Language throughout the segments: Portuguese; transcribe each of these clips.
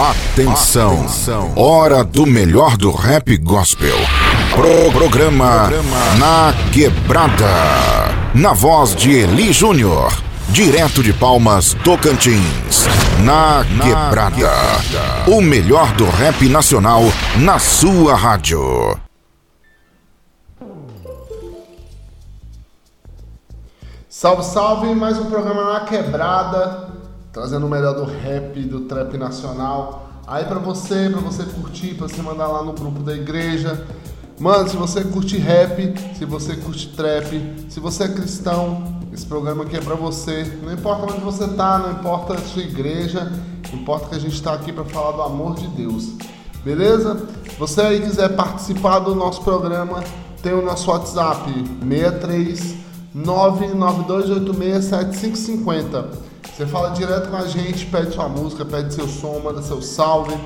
Atenção. Atenção. Hora do melhor do rap gospel. Pro programa, programa Na Quebrada. Na voz de Eli Júnior. Direto de Palmas, Tocantins. Na, na quebrada. quebrada. O melhor do rap nacional na sua rádio. Salve, salve! Mais um programa na quebrada, trazendo o melhor do rap, do trap nacional. Aí pra você, pra você curtir, pra você mandar lá no grupo da igreja. Mano, se você curte rap, se você curte trap, se você é cristão, esse programa aqui é pra você. Não importa onde você tá, não importa a sua igreja, importa que a gente tá aqui para falar do amor de Deus. Beleza? Você aí quiser participar do nosso programa, tem o nosso WhatsApp 63 992867550. Você fala direto com a gente, pede sua música, pede seu som, manda seu salve.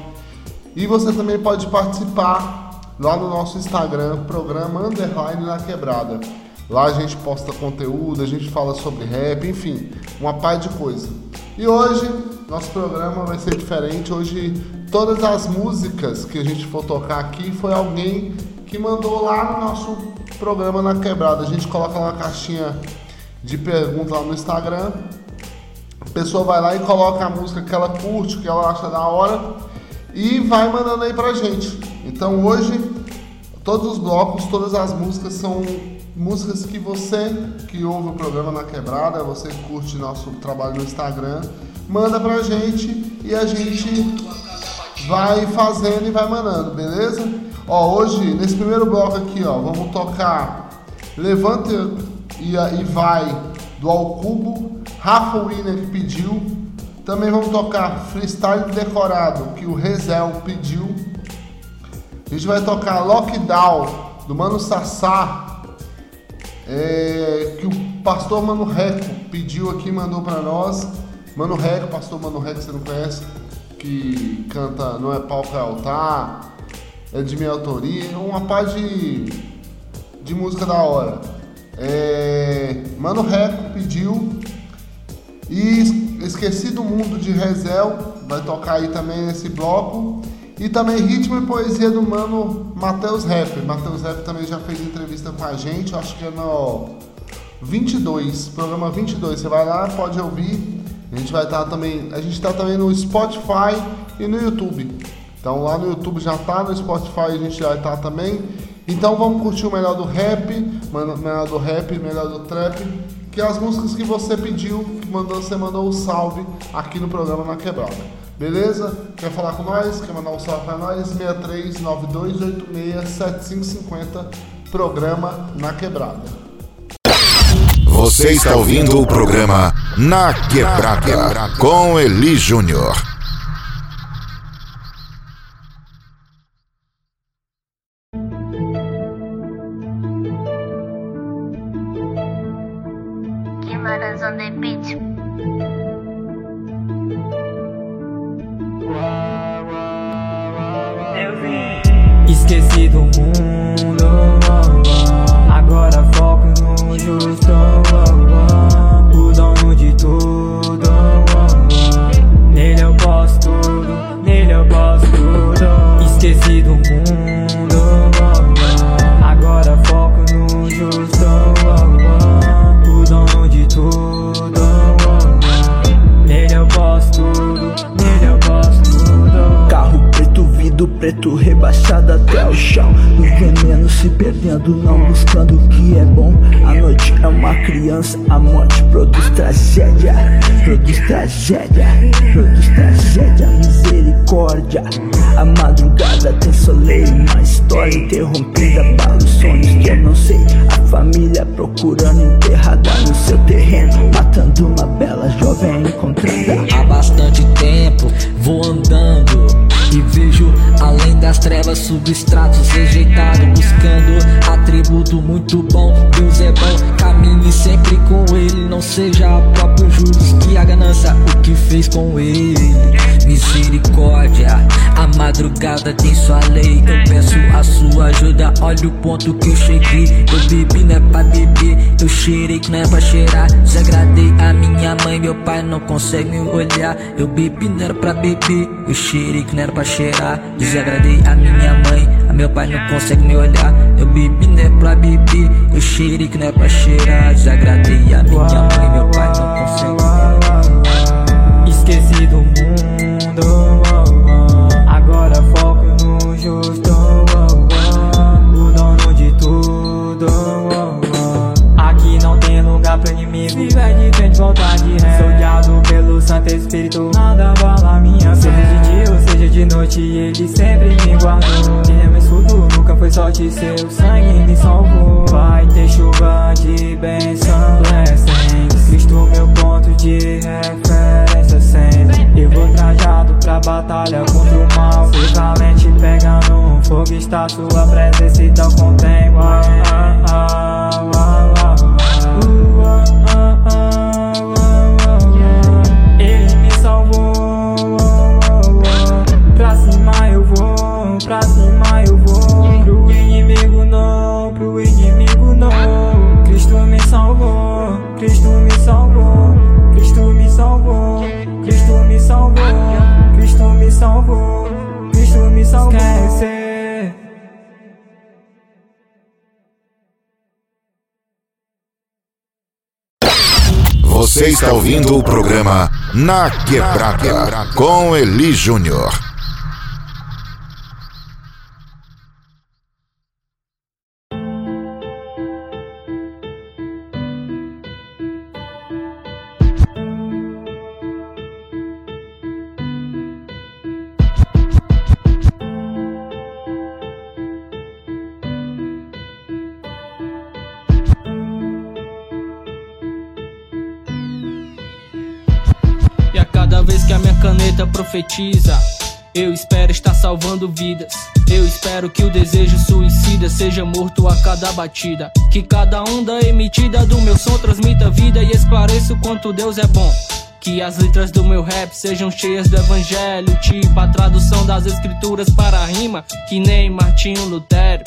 E você também pode participar lá no nosso Instagram, programa Underline na Quebrada. Lá a gente posta conteúdo, a gente fala sobre rap, enfim, uma par de coisa. E hoje, nosso programa vai ser diferente. Hoje, todas as músicas que a gente for tocar aqui foi alguém que mandou lá no nosso programa na quebrada. A gente coloca lá uma caixinha de perguntas lá no Instagram. Pessoa vai lá e coloca a música que ela curte, que ela acha da hora e vai mandando aí pra gente. Então hoje todos os blocos, todas as músicas são músicas que você que ouve o programa na quebrada, você curte nosso trabalho no Instagram, manda pra gente e a gente vai fazendo e vai mandando, beleza? Ó, hoje, nesse primeiro bloco aqui, ó, vamos tocar Levanta e, e Vai do Alcubo, Rafa Winner que pediu. Também vamos tocar Freestyle Decorado, que o Rezel pediu. A gente vai tocar Lockdown, do Mano Sassá, é, que o pastor Mano Reco pediu aqui, mandou para nós. Mano Reco, pastor Mano Reco, você não conhece? Que canta Não é Palco é Altar, é de minha autoria, uma parte de, de música da hora. É, Mano Reco pediu e Esqueci do Mundo de Rezel, vai tocar aí também nesse bloco. E também Ritmo e Poesia do Mano Matheus Rap. Matheus Rap também já fez entrevista com a gente, acho que é no 22, programa 22. Você vai lá, pode ouvir. A gente vai estar também, a gente está também no Spotify e no YouTube. Então lá no YouTube já tá, no Spotify a gente já tá também. Então vamos curtir o melhor do rap, melhor do rap, melhor do trap, que é as músicas que você pediu, mandou, você mandou o um salve aqui no programa na Quebrada. Beleza? Quer falar com nós? Quer mandar um salve para nós? 6392867550, programa na Quebrada. Você está ouvindo o programa Na Quebrada, com Eli Júnior. Tragédia, produz tragédia, misericórdia. A madrugada tem soleil, uma história interrompida para os sonhos que eu não sei. A família procurando enterrada no seu terreno, matando uma bela jovem encontrada. Há bastante tempo vou andando e vejo além das trevas substratos rejeitados, buscando atributo muito bom. Deus é bom, caminhe sempre com Ele, não seja próprio juros que a ganância o que fez com Ele. Misericórdia, amar madrugada tem sua lei. Eu peço a sua ajuda, olha o ponto que eu cheguei. Eu bebi não é pra beber, eu cheirei que não é pra cheirar. Desagradei a minha mãe, meu pai não consegue me olhar. Eu bebi não era pra beber, eu cheirei que não era pra cheirar. Desagradei a minha mãe, a meu pai não consegue me olhar. Eu bebi não é pra beber, eu cheirei que não é pra cheirar. Desagradei a minha mãe, meu pai não consegue. Esqueci do mundo, agora foco no justo. O dono de tudo. Aqui não tem lugar pro inimigo. Se vier de frente, voltar de ré. Sou guiado pelo Santo Espírito. Nada bala de noite, ele sempre me guardou. Ele é meu escudo, nunca foi sorte. Seu sangue me salvou. Vai ter chuva de bênção, blessings. Cristo, meu ponto de referência sempre. Eu vou trajado pra batalha contra o mal. Ser valente pegando fogo, está sua presença, então contempla. Você está ouvindo o programa Na Quebrada com Eli Júnior. Profetiza, eu espero estar salvando vidas. Eu espero que o desejo suicida seja morto a cada batida. Que cada onda emitida do meu som transmita vida e esclareça o quanto Deus é bom. Que as letras do meu rap sejam cheias do evangelho, tipo a tradução das escrituras para a rima, que nem Martinho Lutero.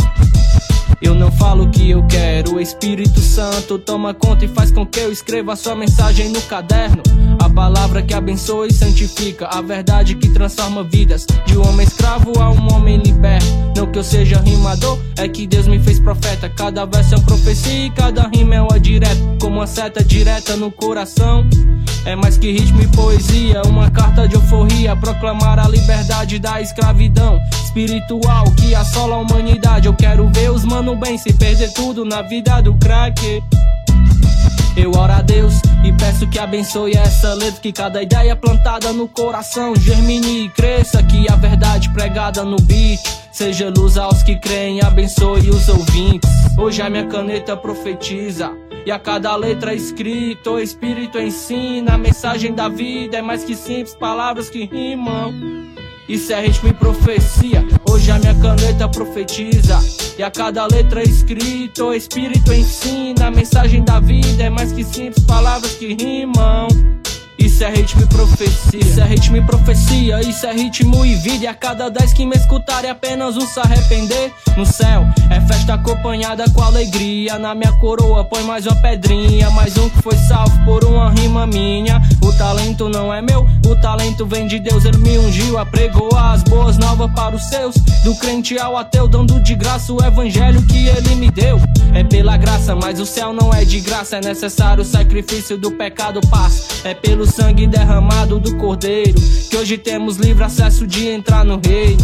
Eu não falo o que eu quero, o Espírito Santo toma conta e faz com que eu escreva a sua mensagem no caderno. A palavra que abençoa e santifica, a verdade que transforma vidas. De um homem escravo a um homem liberto. Não que eu seja rimador, é que Deus me fez profeta. Cada verso é uma profecia e cada rima é uma direta. Como uma seta direta no coração. É mais que ritmo e poesia, uma carta de euforia. Proclamar a liberdade da escravidão espiritual que assola a humanidade. Eu quero ver os mano bem se perder tudo na vida do crack. Eu oro a Deus e peço que abençoe essa letra. Que cada ideia plantada no coração germine e cresça. Que a verdade pregada no beat seja luz aos que creem. Abençoe os ouvintes. Hoje a minha caneta profetiza. E a cada letra escrita, o Espírito ensina. A mensagem da vida é mais que simples palavras que rimam. Isso é ritmo e profecia. Hoje a minha caneta profetiza. E a cada letra escrita, o Espírito ensina. A mensagem da vida é mais que simples palavras que rimam. Isso é ritmo e profecia. Isso é ritmo e profecia. Isso é ritmo e vida. E a cada dez que me escutarem, apenas um se arrepender. No céu é festa acompanhada com alegria. Na minha coroa põe mais uma pedrinha. Mais um que foi salvo por uma rima minha. O talento não é meu, o talento vem de Deus. Ele me ungiu, apregou as boas novas para os seus. Do crente ao ateu, dando de graça o evangelho que ele me deu. É pela graça, mas o céu não é de graça. É necessário o sacrifício do pecado passa. É pelo sangue derramado do cordeiro que hoje temos livre acesso de entrar no reino.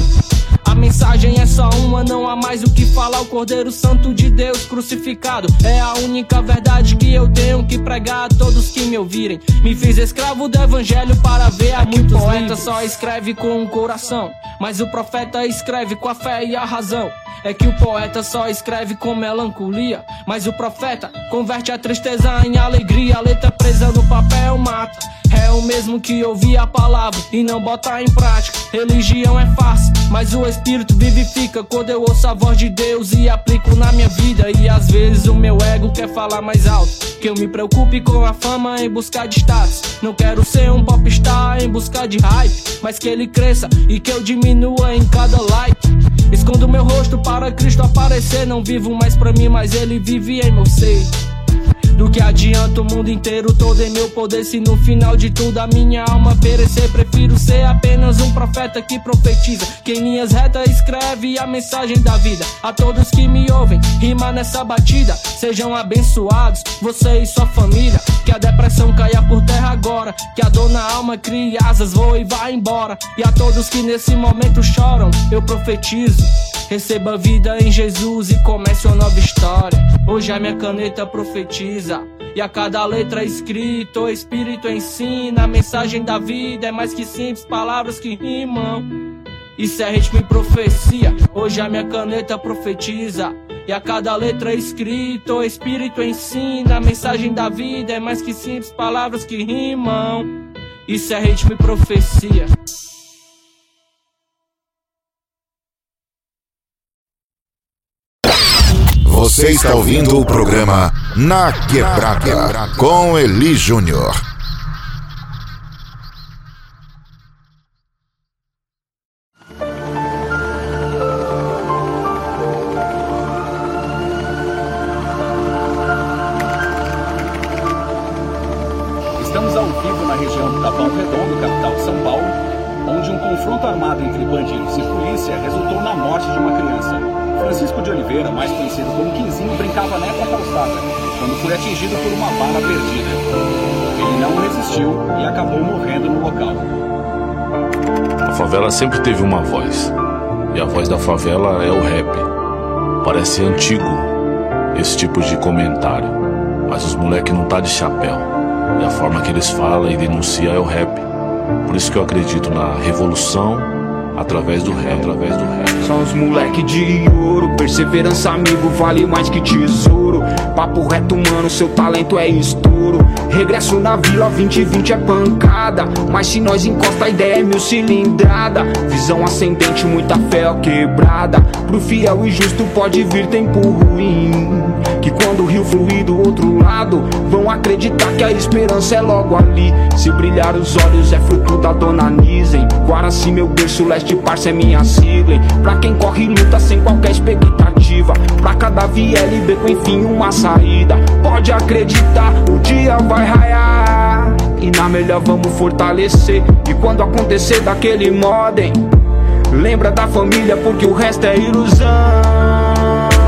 A mensagem é só uma, não há mais o que falar. O Cordeiro Santo de Deus crucificado é a única verdade que eu tenho que pregar a todos que me ouvirem. Me fiz escravo do evangelho para ver a muitos poeta livros. só escreve com o coração, mas o profeta escreve com a fé e a razão. É que o poeta só escreve com melancolia, mas o profeta converte a tristeza em alegria. A letra presa no papel mata. é o mesmo que ouvir a palavra e não botar em prática. Religião é fácil, mas o espírito vivifica quando eu ouço a voz de Deus e aplico na minha vida. E às vezes o meu ego quer falar mais alto. Que eu me preocupe com a fama em buscar de status. Não quero ser um popstar em busca de hype, mas que ele cresça e que eu diminua em cada like. Escondo meu rosto para Cristo aparecer. Não vivo mais pra mim, mas ele vive em meu ser. Do que adianta o mundo inteiro todo em meu poder Se no final de tudo a minha alma perecer? Prefiro ser apenas um profeta que profetiza. Que em linhas retas escreve a mensagem da vida. A todos que me ouvem, rima nessa batida. Sejam abençoados, você e sua família a depressão caia por terra agora Que a dor na alma crie asas, voe e vá embora E a todos que nesse momento choram, eu profetizo Receba vida em Jesus e comece uma nova história. Hoje a minha caneta profetiza. E a cada letra escrita, o Espírito ensina. A mensagem da vida é mais que simples palavras que rimam. Isso é ritmo e profecia. Hoje a minha caneta profetiza. E a cada letra escrita, o Espírito ensina. A mensagem da vida é mais que simples palavras que rimam. Isso é ritmo e profecia. Você está ouvindo o programa Na Quebrada com Eli Júnior. Confronto armado entre bandidos e polícia resultou na morte de uma criança. Francisco de Oliveira, mais conhecido como Quinzinho, brincava nessa calçada quando foi atingido por uma bala perdida. Ele não resistiu e acabou morrendo no local. A favela sempre teve uma voz. E a voz da favela é o rap. Parece antigo esse tipo de comentário. Mas os moleque não tá de chapéu. E a forma que eles falam e denunciam é o rap. Por isso que eu acredito na revolução através do rap, através do rap. São os moleque de ouro, perseverança, amigo, vale mais que tesouro. Papo reto, mano, seu talento é estouro. Regresso na vila, 2020 é pancada. Mas se nós encosta, a ideia é mil cilindrada. Visão ascendente, muita fé ó, quebrada. Pro fiel e justo pode vir tempo ruim. Que quando o rio fluir do outro lado, vão acreditar que a esperança é logo ali. Se brilhar os olhos é fruto da dona Nisen. Guaraci, meu berço, leste, parça é minha sigla. Pra quem corre luta sem qualquer expectativa. Pra cada VLB com enfim uma saída. Pode acreditar, o dia vai raiar. E na melhor vamos fortalecer. E quando acontecer daquele modem, lembra da família porque o resto é ilusão.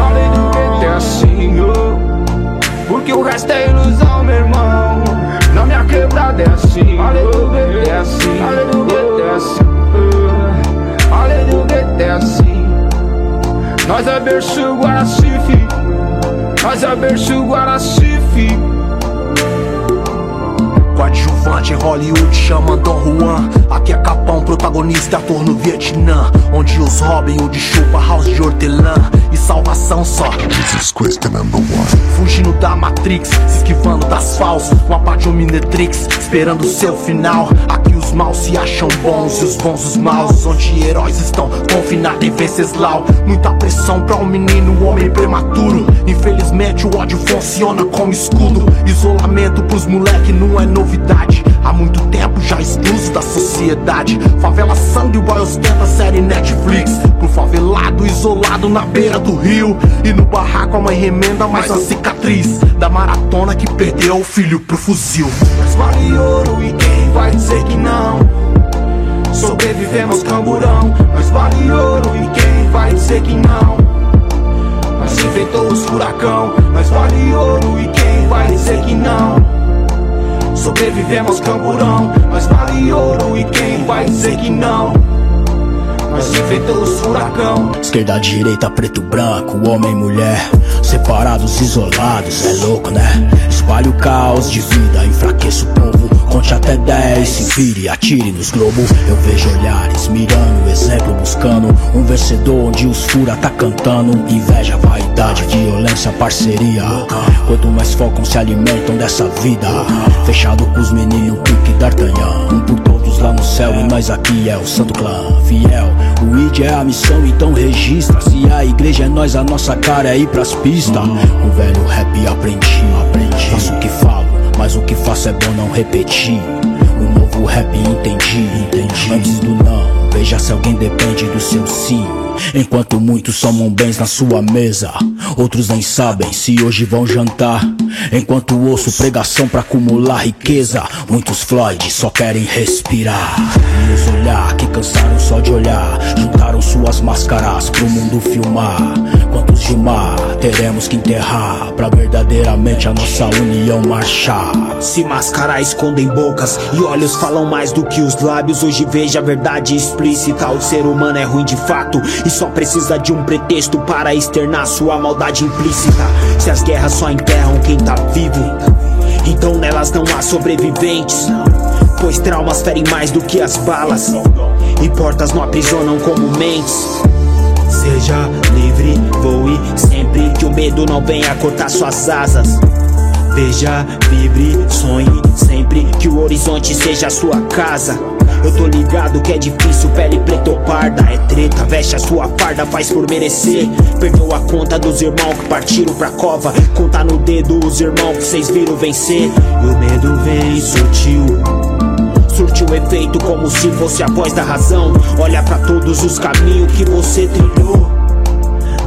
Além do que é assim, oh. Porque o resto é ilusão, meu irmão. Na minha quebrada é assim. Além do que é assim. Além do que é assim. Nós é berço Guaracife. Nós é berço Guaracife. Coadjuvante em Hollywood chama Don Juan Aqui é Capão, protagonista, ator no Vietnã Onde os Robin, o de chupa, house de hortelã E salvação só. Fugindo da Matrix, se esquivando das falsas Uma pá de Omnitrix, esperando o seu final. Aqui os maus se acham bons e os bons os maus Onde heróis estão confinados em Venceslau Muita pressão pra um menino, um homem prematuro. Infelizmente o ódio funciona como escudo. Isolamento pros moleque não é novidade. Há muito tempo já excluso da sociedade. Favela sangue, boy ostenta série Netflix. Pro favelado isolado na beira do rio E no barraco a mãe remenda mais a cicatriz Da maratona que perdeu o filho pro fuzil Mas vale ouro e quem vai dizer que não? Sobrevivemos camburão Mas vale ouro e quem vai dizer que não? Nós enfrentou os furacão Nós vale ouro e quem vai dizer que não? Sobrevivemos camburão Nós vale ouro e quem vai dizer que não? Nós enfrentou os furacão Esquerda, direita, preto, branco, homem e mulher Separados, isolados, é louco né? Espalho o caos de vida, enfraqueço o povo conte até 10 Se vire, atire nos globos Eu vejo olhares mirando, exemplo buscando. Um vencedor onde os fura tá cantando. Inveja, vaidade, violência, parceria. Quanto mais focam se alimentam dessa vida. Fechado com os meninos, pique d'Artagnan. Um por todos lá no céu e nós aqui é o santo clã. Fiel, o ID é a missão, então registra. Se a igreja é nós, a nossa cara é ir pras pistas. O velho rap aprendi, aprendi Faço o que falo, mas o que faço é bom não repetir O novo rap entendi, entendi Antes do não, veja se alguém depende do seu sim Enquanto muitos somam bens na sua mesa, outros nem sabem se hoje vão jantar. Enquanto ouço pregação pra acumular riqueza, muitos Floyd só querem respirar. E os olhar que cansaram só de olhar, juntaram suas máscaras pro mundo filmar. De mar teremos que enterrar pra verdadeiramente a nossa união marchar? Se mascarar escondem bocas e olhos falam mais do que os lábios. Hoje veja a verdade explícita. O ser humano é ruim de fato e só precisa de um pretexto para externar sua maldade implícita. Se as guerras só enterram quem tá vivo, então nelas não há sobreviventes. Pois traumas ferem mais do que as balas, e portas não aprisionam como mentes. Seja livre, voe sempre que o medo não venha cortar suas asas. Veja, vibre, sonhe sempre que o horizonte seja sua casa. Eu tô ligado que é difícil, pele preta ou parda. É treta, veste a sua farda, faz por merecer. Perdeu a conta dos irmãos que partiram pra cova. Contar no dedo os irmãos que vocês viram vencer. E o medo vem sutil. Surtiu efeito como se fosse a voz da razão. Olha pra todos os caminhos que você trilhou.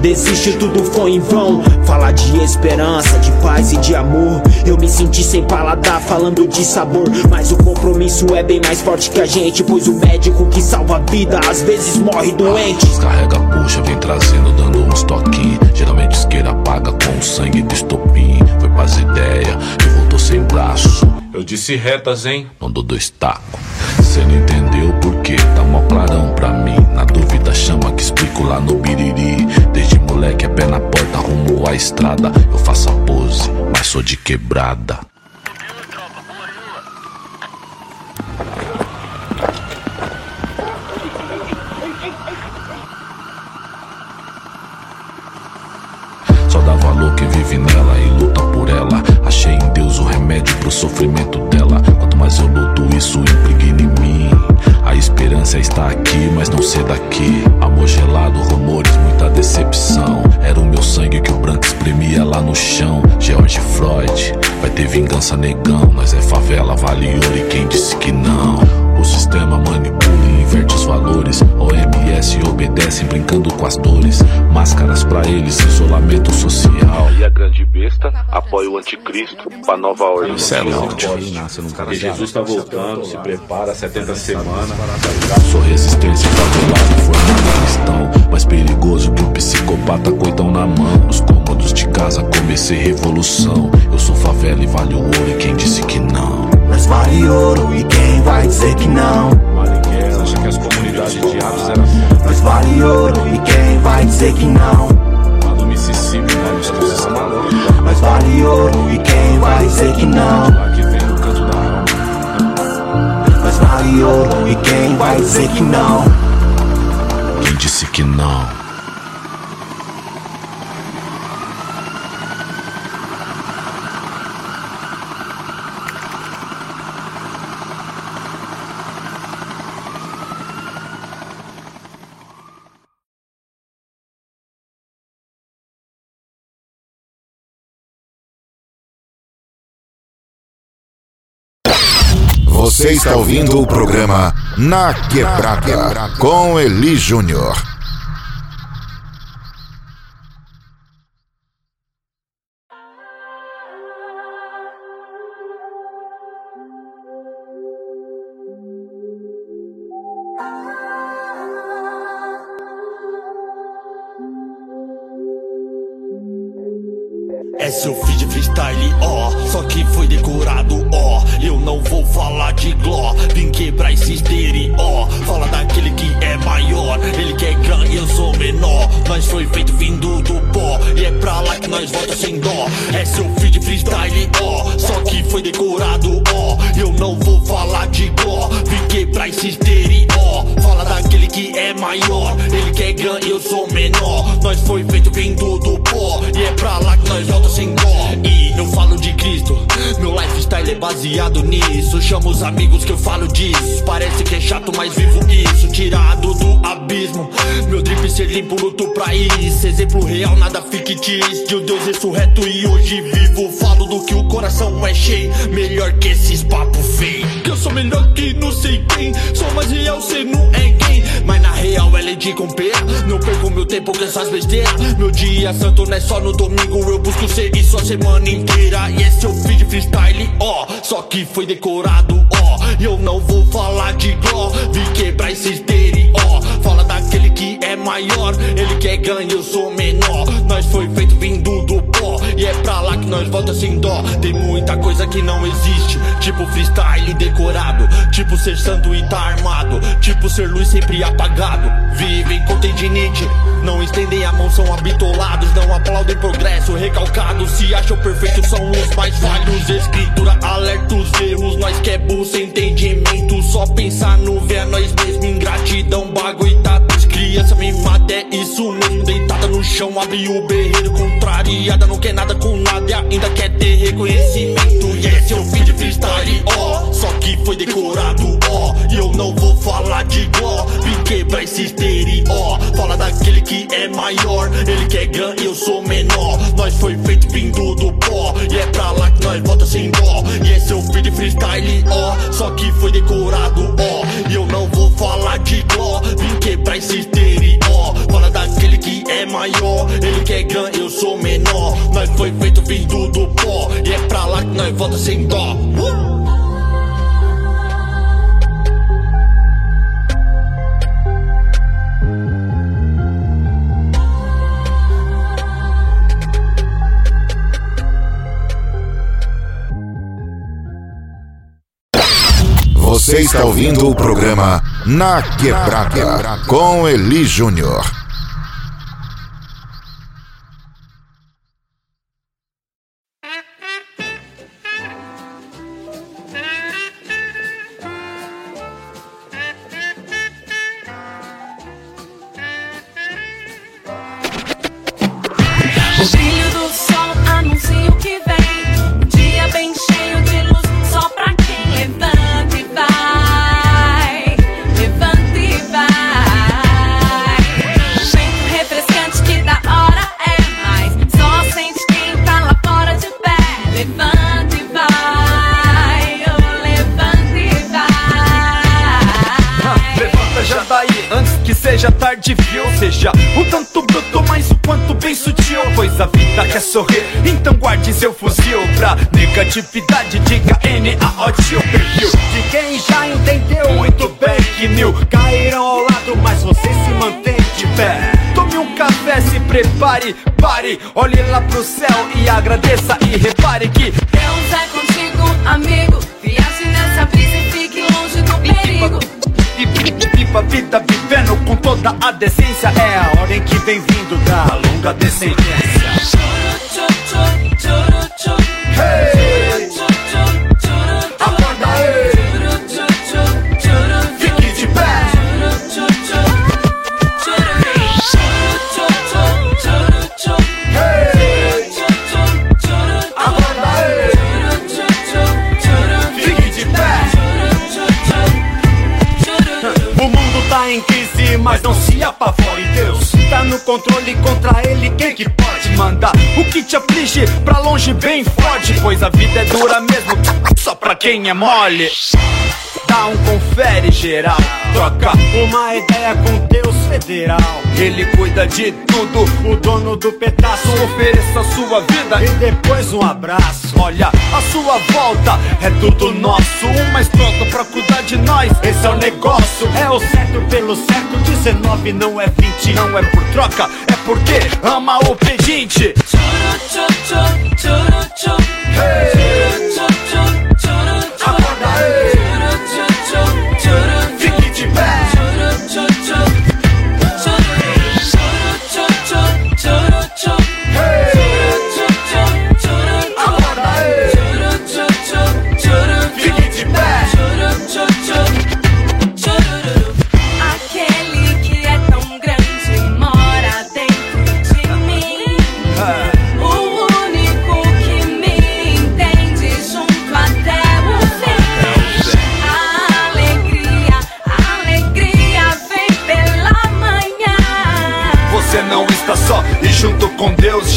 Desiste, tudo foi em vão. Falar de esperança, de paz e de amor. Eu me senti sem paladar falando de sabor. Mas o compromisso é bem mais forte que a gente. Pois o médico que salva a vida às vezes morre doente. Descarrega a puxa, vem trazendo, dando uns toquinhos. Geralmente isqueira apaga com o sangue do estopim. Foi pras ideias e voltou sem braço. Eu disse retas, hein? Não dou dois tacos. Cê não entendeu por quê? Tá mó clarão pra mim. Na dúvida, chama que explico lá no biriri. Desde moleque é pé na porta, rumo à estrada. Eu faço a pose, mas sou de quebrada. Sofrimento dela. Quanto mais eu luto, isso impregna em mim. A esperança está aqui, mas não ser daqui. Amor gelado, rumores, muita decepção. Era o meu sangue que o branco espremia lá no chão. George Freud, vai ter vingança negão. Nós é favela, vale ouro e quem disse que não? O sistema manipula e inverte os valores. OMS obedecem brincando com as dores. Máscaras pra eles, isolamento social. E a grande besta apoia o anticristo pra nova ordem. Isso é. E Jesus tá voltando, se prepara, 70 semanas. Sou resistência favelado, formado cristão. Mais perigoso que um psicopata coitão na mão. Os cômodos de casa comecei revolução. Eu sou favela e vale o ouro. E quem disse que não? Mas vale ouro e quem vai dizer que não? Marighella acha que as comunidades de aves eram assim. Mas vale ouro e quem vai dizer que não? Lá do Mississippi, lá nos Estados Unidos. Mas vale ouro e quem vai dizer que não? Lá que vem o canto da alma. Mas vale ouro e quem vai dizer que não? Quem disse que não? Você está ouvindo o programa Na Quebrada com Eli Júnior. É seu feed freestyle, ó, só que foi decorado, ó. Eu não vou falar de gló, vim quebrar esse estereó. Fala daquele que é maior, ele que é grande, eu sou menor. Nós foi feito vindo do pó, e é pra lá que nós volta sem dó. É seu feed freestyle, ó, só que foi decorado, ó. Eu não vou falar de gló, vim quebrar esse estereó. Fala daquele que é maior, ele quer ganhar, eu sou menor. Nós foi feito vindo do pó, e é pra lá que nós volta sem dó. E eu falo de Cristo, meu lifestyle é baseado nisso. Chamo os amigos que eu falo disso. Parece que é chato, mas vivo isso. Tirado do abismo, meu drip ser limpo, luto pra isso. Exemplo real, nada fictício. De um Deus ressurreto e hoje vivo. Falo do que o coração é cheio. Melhor que esses papos feios. Que eu sou melhor que não sei quem. Sou mais real, cê não é quem. Real é de com pé. Não perco meu tempo com essas besteiras. Meu dia santo não é só no domingo. Eu busco ser isso a semana inteira. E esse eu fiz de freestyle, ó. Só que foi decorado, ó. E eu não vou falar de gló. Vim quebrar esse estereó. Fala daquele que é maior. Ele quer ganhar, eu sou menor. Nós foi feito vindo do pó. E é pra lá que nós volta sem dó. Tem muita coisa que não existe. Tipo freestyle decorado. Tipo ser santo e tá armado. Tipo ser luz sempre apagado. Vivem com tendinite. Não estendem a mão, são habitolados. Não aplaudem progresso, recalcados. Se acham perfeitos, são os mais falhos. Escritura alerta os erros. Nós que é burro sem entendimento. Só pensar no ver nós mesmo. Ingratidão, bagulho criança mimada. É isso mesmo, deitada no chão. Abre o berreiro, contrariada. Não quer nada com nada e ainda quer ter reconhecimento. E esse é o vídeo freestyle, ó. Só que foi decorado, ó. E eu não vou falar de gló. Vim quebrar esse estereó. Fala daquele que é maior. Ele quer ganhar, eu sou menor. Nós foi feito vindo do pó. E é pra lá que nós volta sem dó. E esse é o vídeo freestyle, ó. Só que foi decorado, ó. E eu não vou falar de gló. Vim quebrar esse estereó. É maior. Ele quer ganhar, eu sou menor. Nós foi feito vindo do pó. E é pra lá que nós volta sem dó. Você está ouvindo o programa Na Quebrada com Eli Júnior. Prepare, pare, olhe lá pro céu e agradeça e repare que Deus é contigo, amigo. Viaje nessa brisa e fique longe do perigo. E viva a vida vivendo com toda a decência É a ordem que vem vindo da longa descendência controle contra ele Quem que pode mandar? O que te aflige pra longe bem forte Pois a vida é dura mesmo, só pra quem é mole Dá um confere geral. Troca uma ideia com Deus federal. Ele cuida de tudo, o dono do pedaço. Ofereça sua vida e depois um abraço. Olha, a sua volta é tudo nosso. Um mais pronto pra cuidar de nós. Esse é o negócio, é o certo pelo certo. 19 não é 20, não é por troca. É porque ama o pedinte. Acorda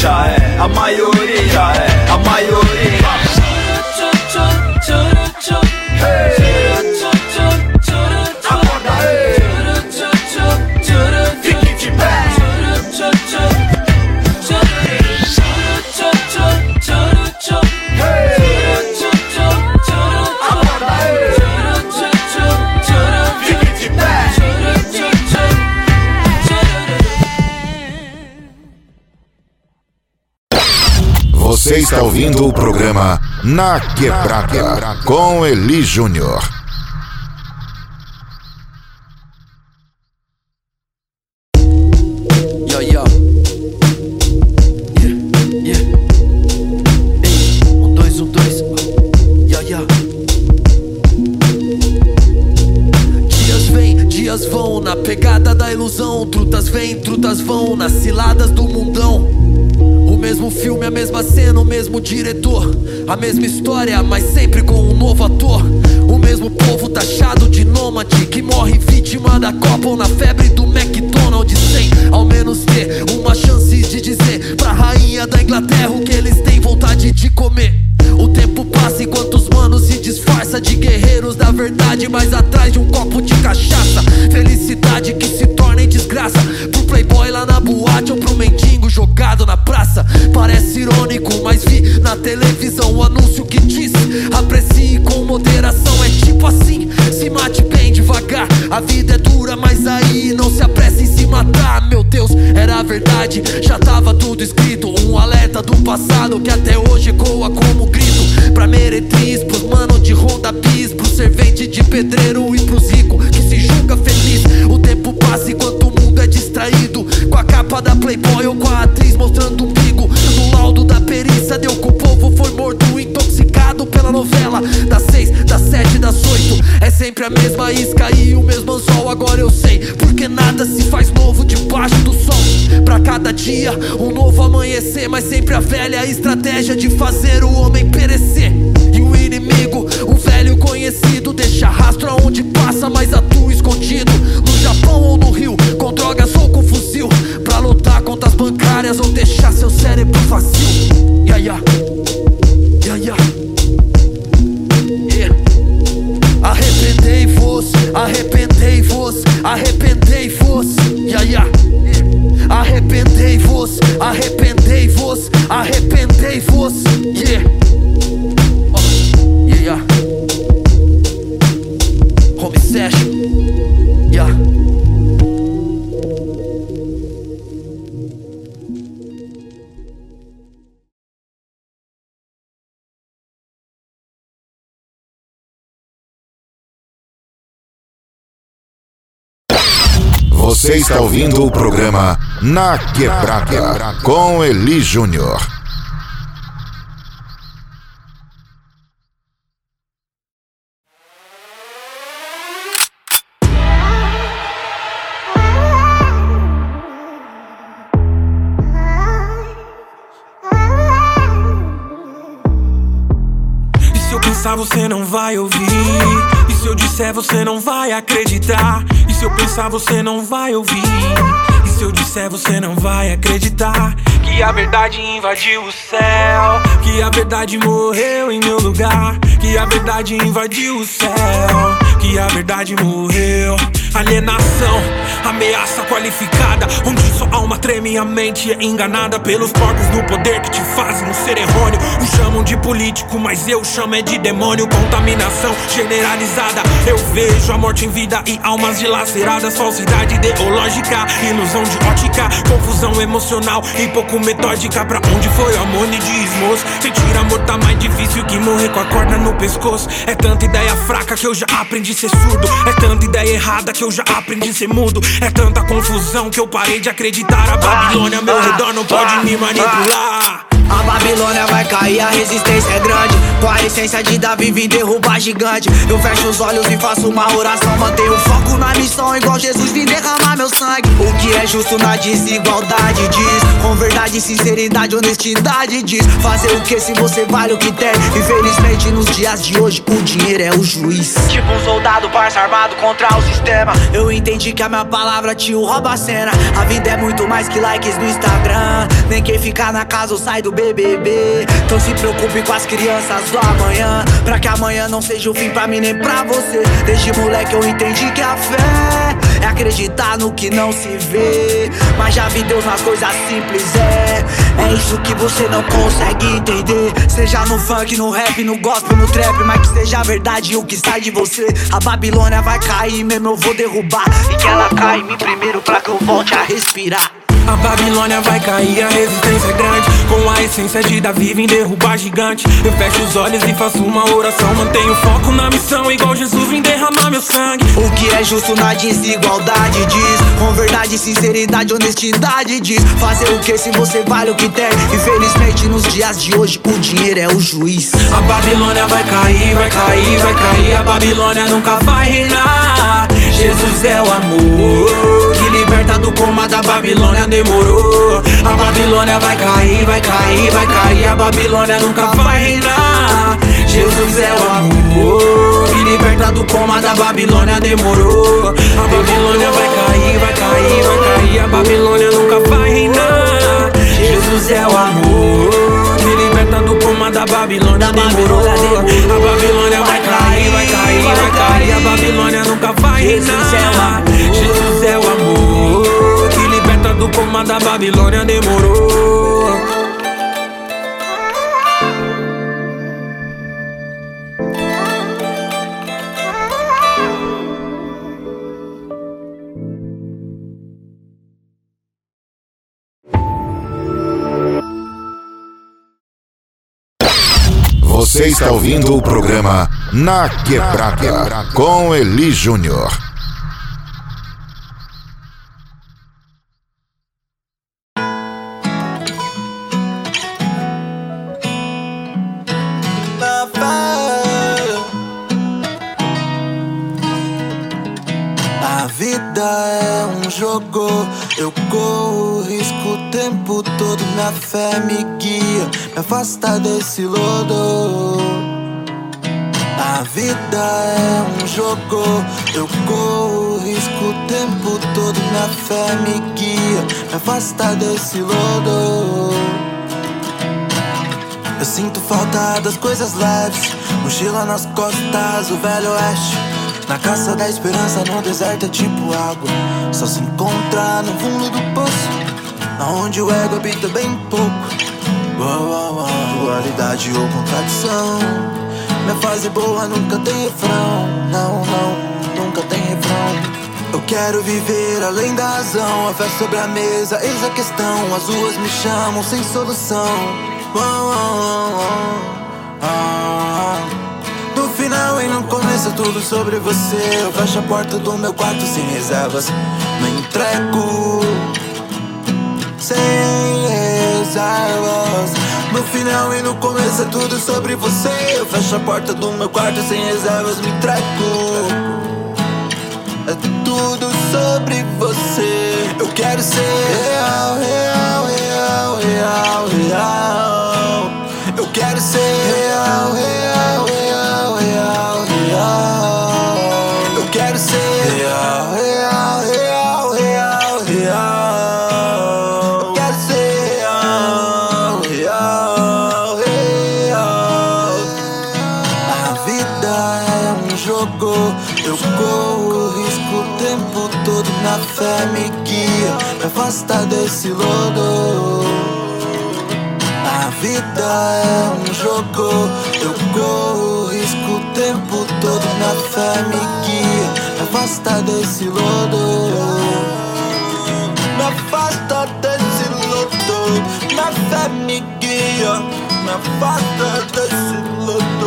já é a maioria, é a maioria. Você está ouvindo o programa Na Quebrada com Eli Júnior. A mesma história, mas sempre com um novo ator. O mesmo povo taxado de nômade que morre vítima da Copa ou na febre do McDonald's. Sem ao menos ter uma chance de dizer pra rainha da Inglaterra o que eles têm vontade de comer. O tempo passa enquanto os manos se disfarça de guerreiros da verdade, mas atrás de um aí não se apresse em se matar. Meu Deus, era verdade, já tava tudo escrito. Um alerta do passado que até hoje ecoa como grito. Pra meretriz, pros mano de Honda Bis, pro servente de pedreiro e pros ricos que se julga feliz. O tempo passa enquanto o mundo é distraído. Com a capa da Playboy ou com a atriz mostrando o umbigo. No laudo da perícia deu que pela novela. Das seis, das sete, das oito. É sempre a mesma isca e o mesmo anzol. Agora eu sei, porque nada se faz novo debaixo do sol. Pra cada dia, um novo amanhecer. Mas sempre a velha estratégia de fazer o homem perecer. E o inimigo, o velho conhecido, deixa rastro aonde passa, mas atua escondido. No Japão ou no Rio, com drogas ou com fuzil. Pra lutar contra as bancárias ou deixar seu cérebro vazio. Ya, ya. Arrependei-vos, arrependei-vos, ya, ya. Arrependei-vos, arrependei-vos, arrependei-vos, yeah. Oh, yeah, yeah. Home Você está ouvindo o programa Na Quebrada com Eli Júnior. E se eu pensar, você não vai ouvir. Disser, você não vai acreditar. E se eu pensar, você não vai ouvir. E se eu disser, você não vai acreditar. Que a verdade invadiu o céu. Que a verdade morreu em meu lugar. Que a verdade invadiu o céu. Que a verdade morreu. Alienação, ameaça qualificada. Onde sua alma treme e a mente é enganada pelos porcos no poder que te fazem um ser errôneo. O chamam de político, mas eu chamo é de demônio. Contaminação generalizada. Eu vejo a morte em vida e almas dilaceradas. Falsidade ideológica, ilusão de ótica. Confusão emocional e pouco metódica. Pra onde foi o amor diz, moço? Sentir amor tá mais difícil que morrer com a corda no pescoço. É tanta ideia fraca que eu já aprendi a ser surdo. É tanta ideia errada que eu já aprendi a ser mudo. É tanta confusão que eu parei de acreditar. A Babilônia meu redor não pode me manipular. A Babilônia vai cair, a resistência é grande. Com a essência de Davi, vim derrubar gigante. Eu fecho os olhos e faço uma oração. Mantenho o foco na missão, igual Jesus vim derramar meu meu sangue. O que é justo na desigualdade diz. Com verdade, sinceridade, honestidade diz. Fazer o que se você vale o que tem. Infelizmente, nos dias de hoje, o dinheiro é o juiz. Tipo um soldado parça armado contra o sistema. Eu entendi que a minha palavra tio rouba a cena. A vida é muito mais que likes no Instagram. Nem quem ficar na casa ou sai do BBB. Então se preocupe com as crianças do amanhã. Pra que amanhã não seja o fim pra mim nem pra você. Desde moleque eu entendi que a fé é acreditar no que não se vê. Mas já vi Deus nas coisas simples, é. É isso que você não consegue entender. Seja no funk, no rap, no gospel, no trap. Mas que seja verdade o que sai de você. A Babilônia vai cair, mesmo eu vou derrubar. E que ela caia em mim primeiro pra que eu volte a respirar. A Babilônia vai cair, a resistência é grande. Com a essência de Davi, vim derrubar gigante. Eu fecho os olhos e faço uma oração. Mantenho foco na missão, igual Jesus vim derramar meu sangue. O que é justo na desigualdade diz. Com verdade, sinceridade, honestidade diz. Fazer o que se você vale o que tem. Infelizmente, nos dias de hoje, o dinheiro é o juiz. A Babilônia vai cair, vai cair, vai cair. A Babilônia nunca vai reinar. Jesus é o amor que liberta do coma da Babilônia. Demorou. A Babilônia vai cair, vai cair, vai cair. A Babilônia nunca vai reinar. Jesus é o amor que liberta do coma da Babilônia. Demorou. A Babilônia vai cair, vai cair, vai cair. A Babilônia nunca vai reinar. Jesus é o amor que liberta do coma da Babilônia. Demorou. A Babilônia vai cair, vai cair, vai cair. A Babilônia nunca vai reinar. Jesus é o amor que liberta do coma da Babilônia. Demorou. Você está ouvindo o programa Na Quebrada com Eli Júnior. A vida é um jogo, eu tempo todo. Minha fé me guia, me afasta desse lodo. A vida é um jogo, eu corro risco o tempo todo. Minha fé me guia, me afasta desse lodo. Eu sinto falta das coisas leves, mochila nas costas, o velho oeste. Na caça da esperança no deserto é tipo água Só se encontra no fundo do poço Aonde o ego habita bem pouco. Dualidade ou contradição. Minha fase boa nunca tem refrão. Não, não, nunca tem refrão. Eu quero viver além da razão. A fé sobre a mesa, eis a questão. As ruas me chamam sem solução. Ah. No final e no começo tudo sobre você. Eu fecho a porta do meu quarto sem reservas. Me entrego Sem reservas. No final e no começo é tudo sobre você. Eu fecho a porta do meu quarto sem reservas Me entrego É tudo sobre você. Eu quero ser real, real, real, real, real. Eu quero ser real, real, afasta desse lodo A vida é um jogo Eu corro risco o tempo todo Na fé me guia. Afasta desse lodo. Me afasta desse lodo. Na fé me guia. Me afasta desse lodo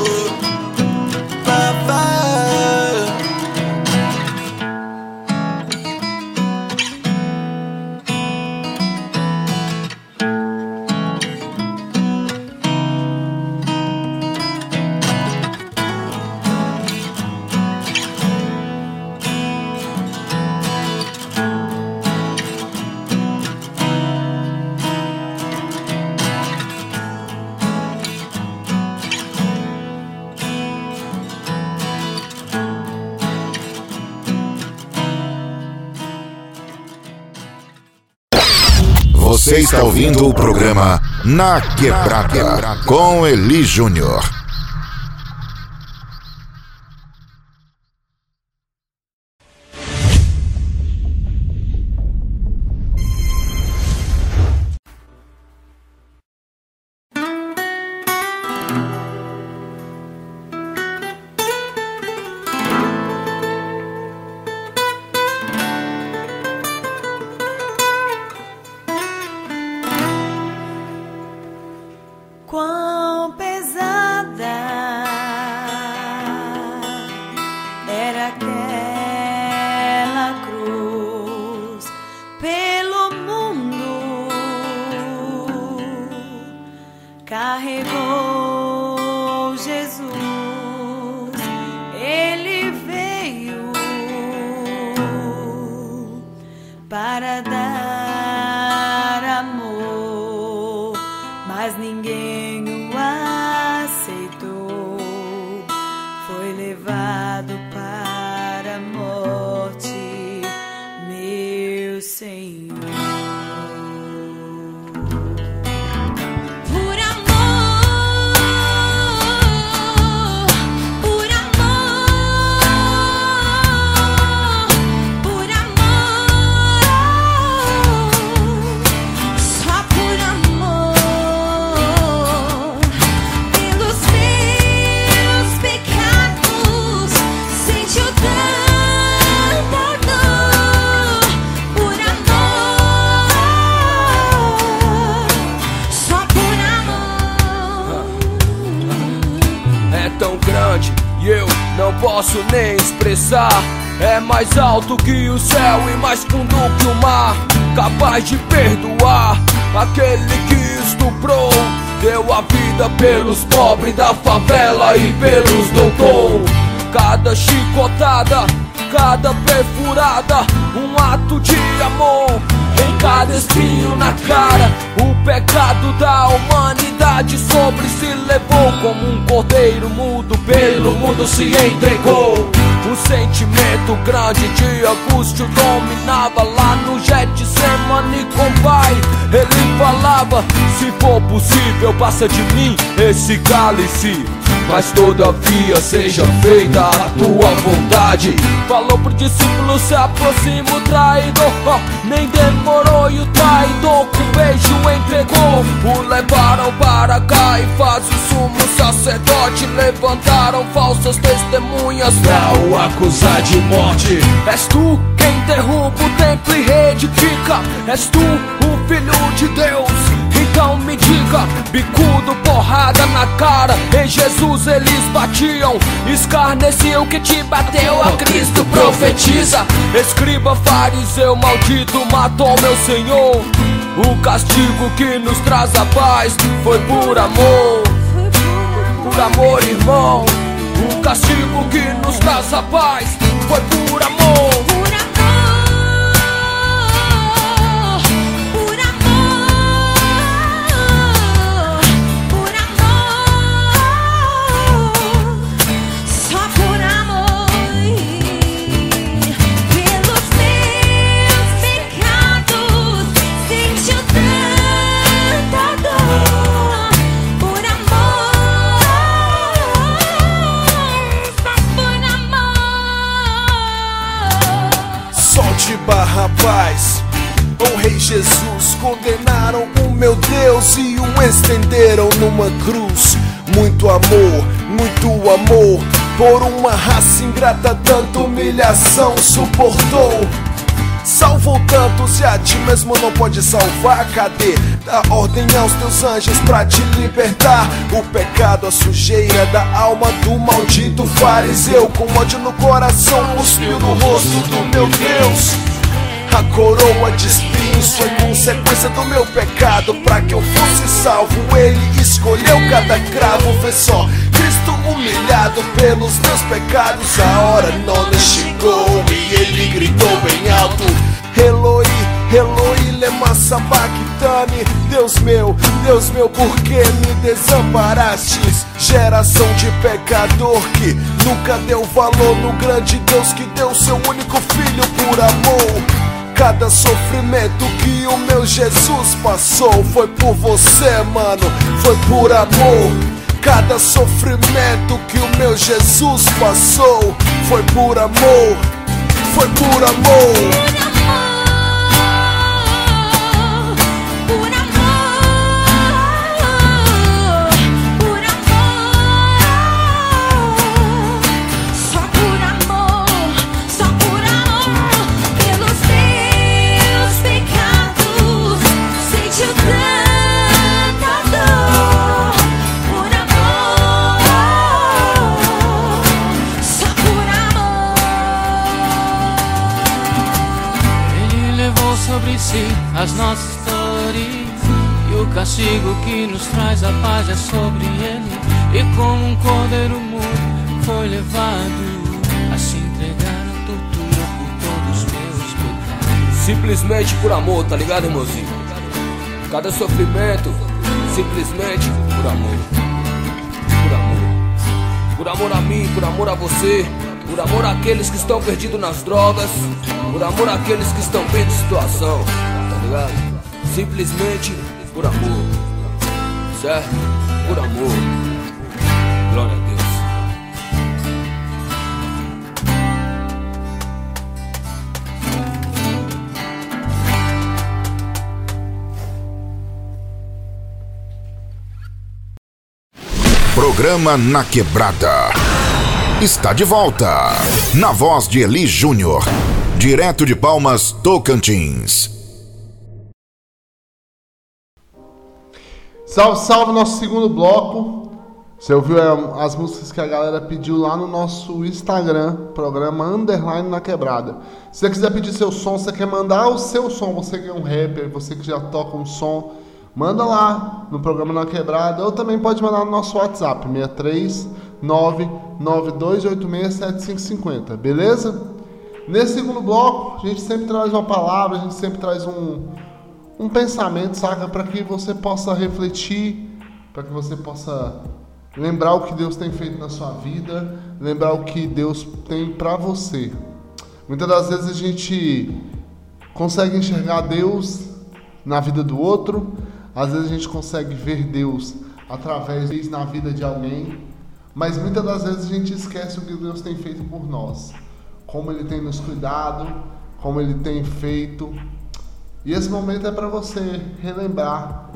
está ouvindo o programa Na Quebrada com Eli Júnior. Mas todavia seja feita a tua vontade. Falou pro discípulo: se aproxima o traidor. Ó, nem demorou e o traidor com beijo entregou. O levaram para cá e faz o sumo sacerdote. Levantaram falsas testemunhas pra o acusar de morte. És tu quem derruba o templo e reedifica. És tu o filho de Deus. Então me diga, bicudo, porrada na cara. Em Jesus eles batiam, escarneciam que te bateu a Cristo. Profetiza, escriba, fariseu maldito, matou meu Senhor. O castigo que nos traz a paz foi por amor, por amor, irmão. O castigo que nos traz a paz foi por amor. Rei Jesus condenaram o meu Deus e o estenderam numa cruz. Muito amor, muito amor, por uma raça ingrata, tanta humilhação suportou. Salvou tantos e a ti mesmo não pode salvar. Cadê? Dá ordem aos teus anjos pra te libertar. O pecado, a sujeira da alma do maldito fariseu. Com ódio no coração, cuspiu no rosto do meu Deus. A coroa de espinhos foi consequência do meu pecado. Pra que eu fosse salvo, ele escolheu cada cravo. Vê só, Cristo humilhado pelos meus pecados. A hora nona chegou e ele gritou bem alto: Eloi, Eloi, lema sabachthani. Deus meu, Deus meu, por que me desamparastes? Geração de pecador que nunca deu valor no grande Deus que deu seu único filho por amor. Cada sofrimento que o meu Jesus passou foi por você, mano, foi por amor. Cada sofrimento que o meu Jesus passou foi por amor, foi por amor. As nossas dores e o castigo que nos traz a paz é sobre ele. E como um cordeiro mudo foi levado a se entregar à tortura por todos os meus pecados. Simplesmente por amor, tá ligado, irmãozinho? Cada sofrimento, simplesmente por amor. Por amor. Por amor a mim, por amor a você. Por amor àqueles que estão perdidos nas drogas. Por amor àqueles que estão bem de situação. Ligado? Simplesmente por amor. Certo? Por amor. Glória a Deus. Programa Na Quebrada. Está de volta. Na voz de Eli Júnior. Direto de Palmas, Tocantins. Salve, salve, nosso segundo bloco. Você ouviu é, as músicas que a galera pediu lá no nosso Instagram, programa Underline na Quebrada. Se você quiser pedir seu som, você quer mandar o seu som, você que é um rapper, você que já toca um som, manda lá no programa na Quebrada, ou também pode mandar no nosso WhatsApp, 63992867550, beleza? Nesse segundo bloco, a gente sempre traz uma palavra, a gente sempre traz um, um pensamento, saca? Para que você possa refletir, para que você possa lembrar o que Deus tem feito na sua vida, lembrar o que Deus tem para você. Muitas das vezes a gente consegue enxergar Deus na vida do outro, às vezes a gente consegue ver Deus através na vida de alguém, mas muitas das vezes a gente esquece o que Deus tem feito por nós, como Ele tem nos cuidado, como Ele tem feito. E esse momento é para você relembrar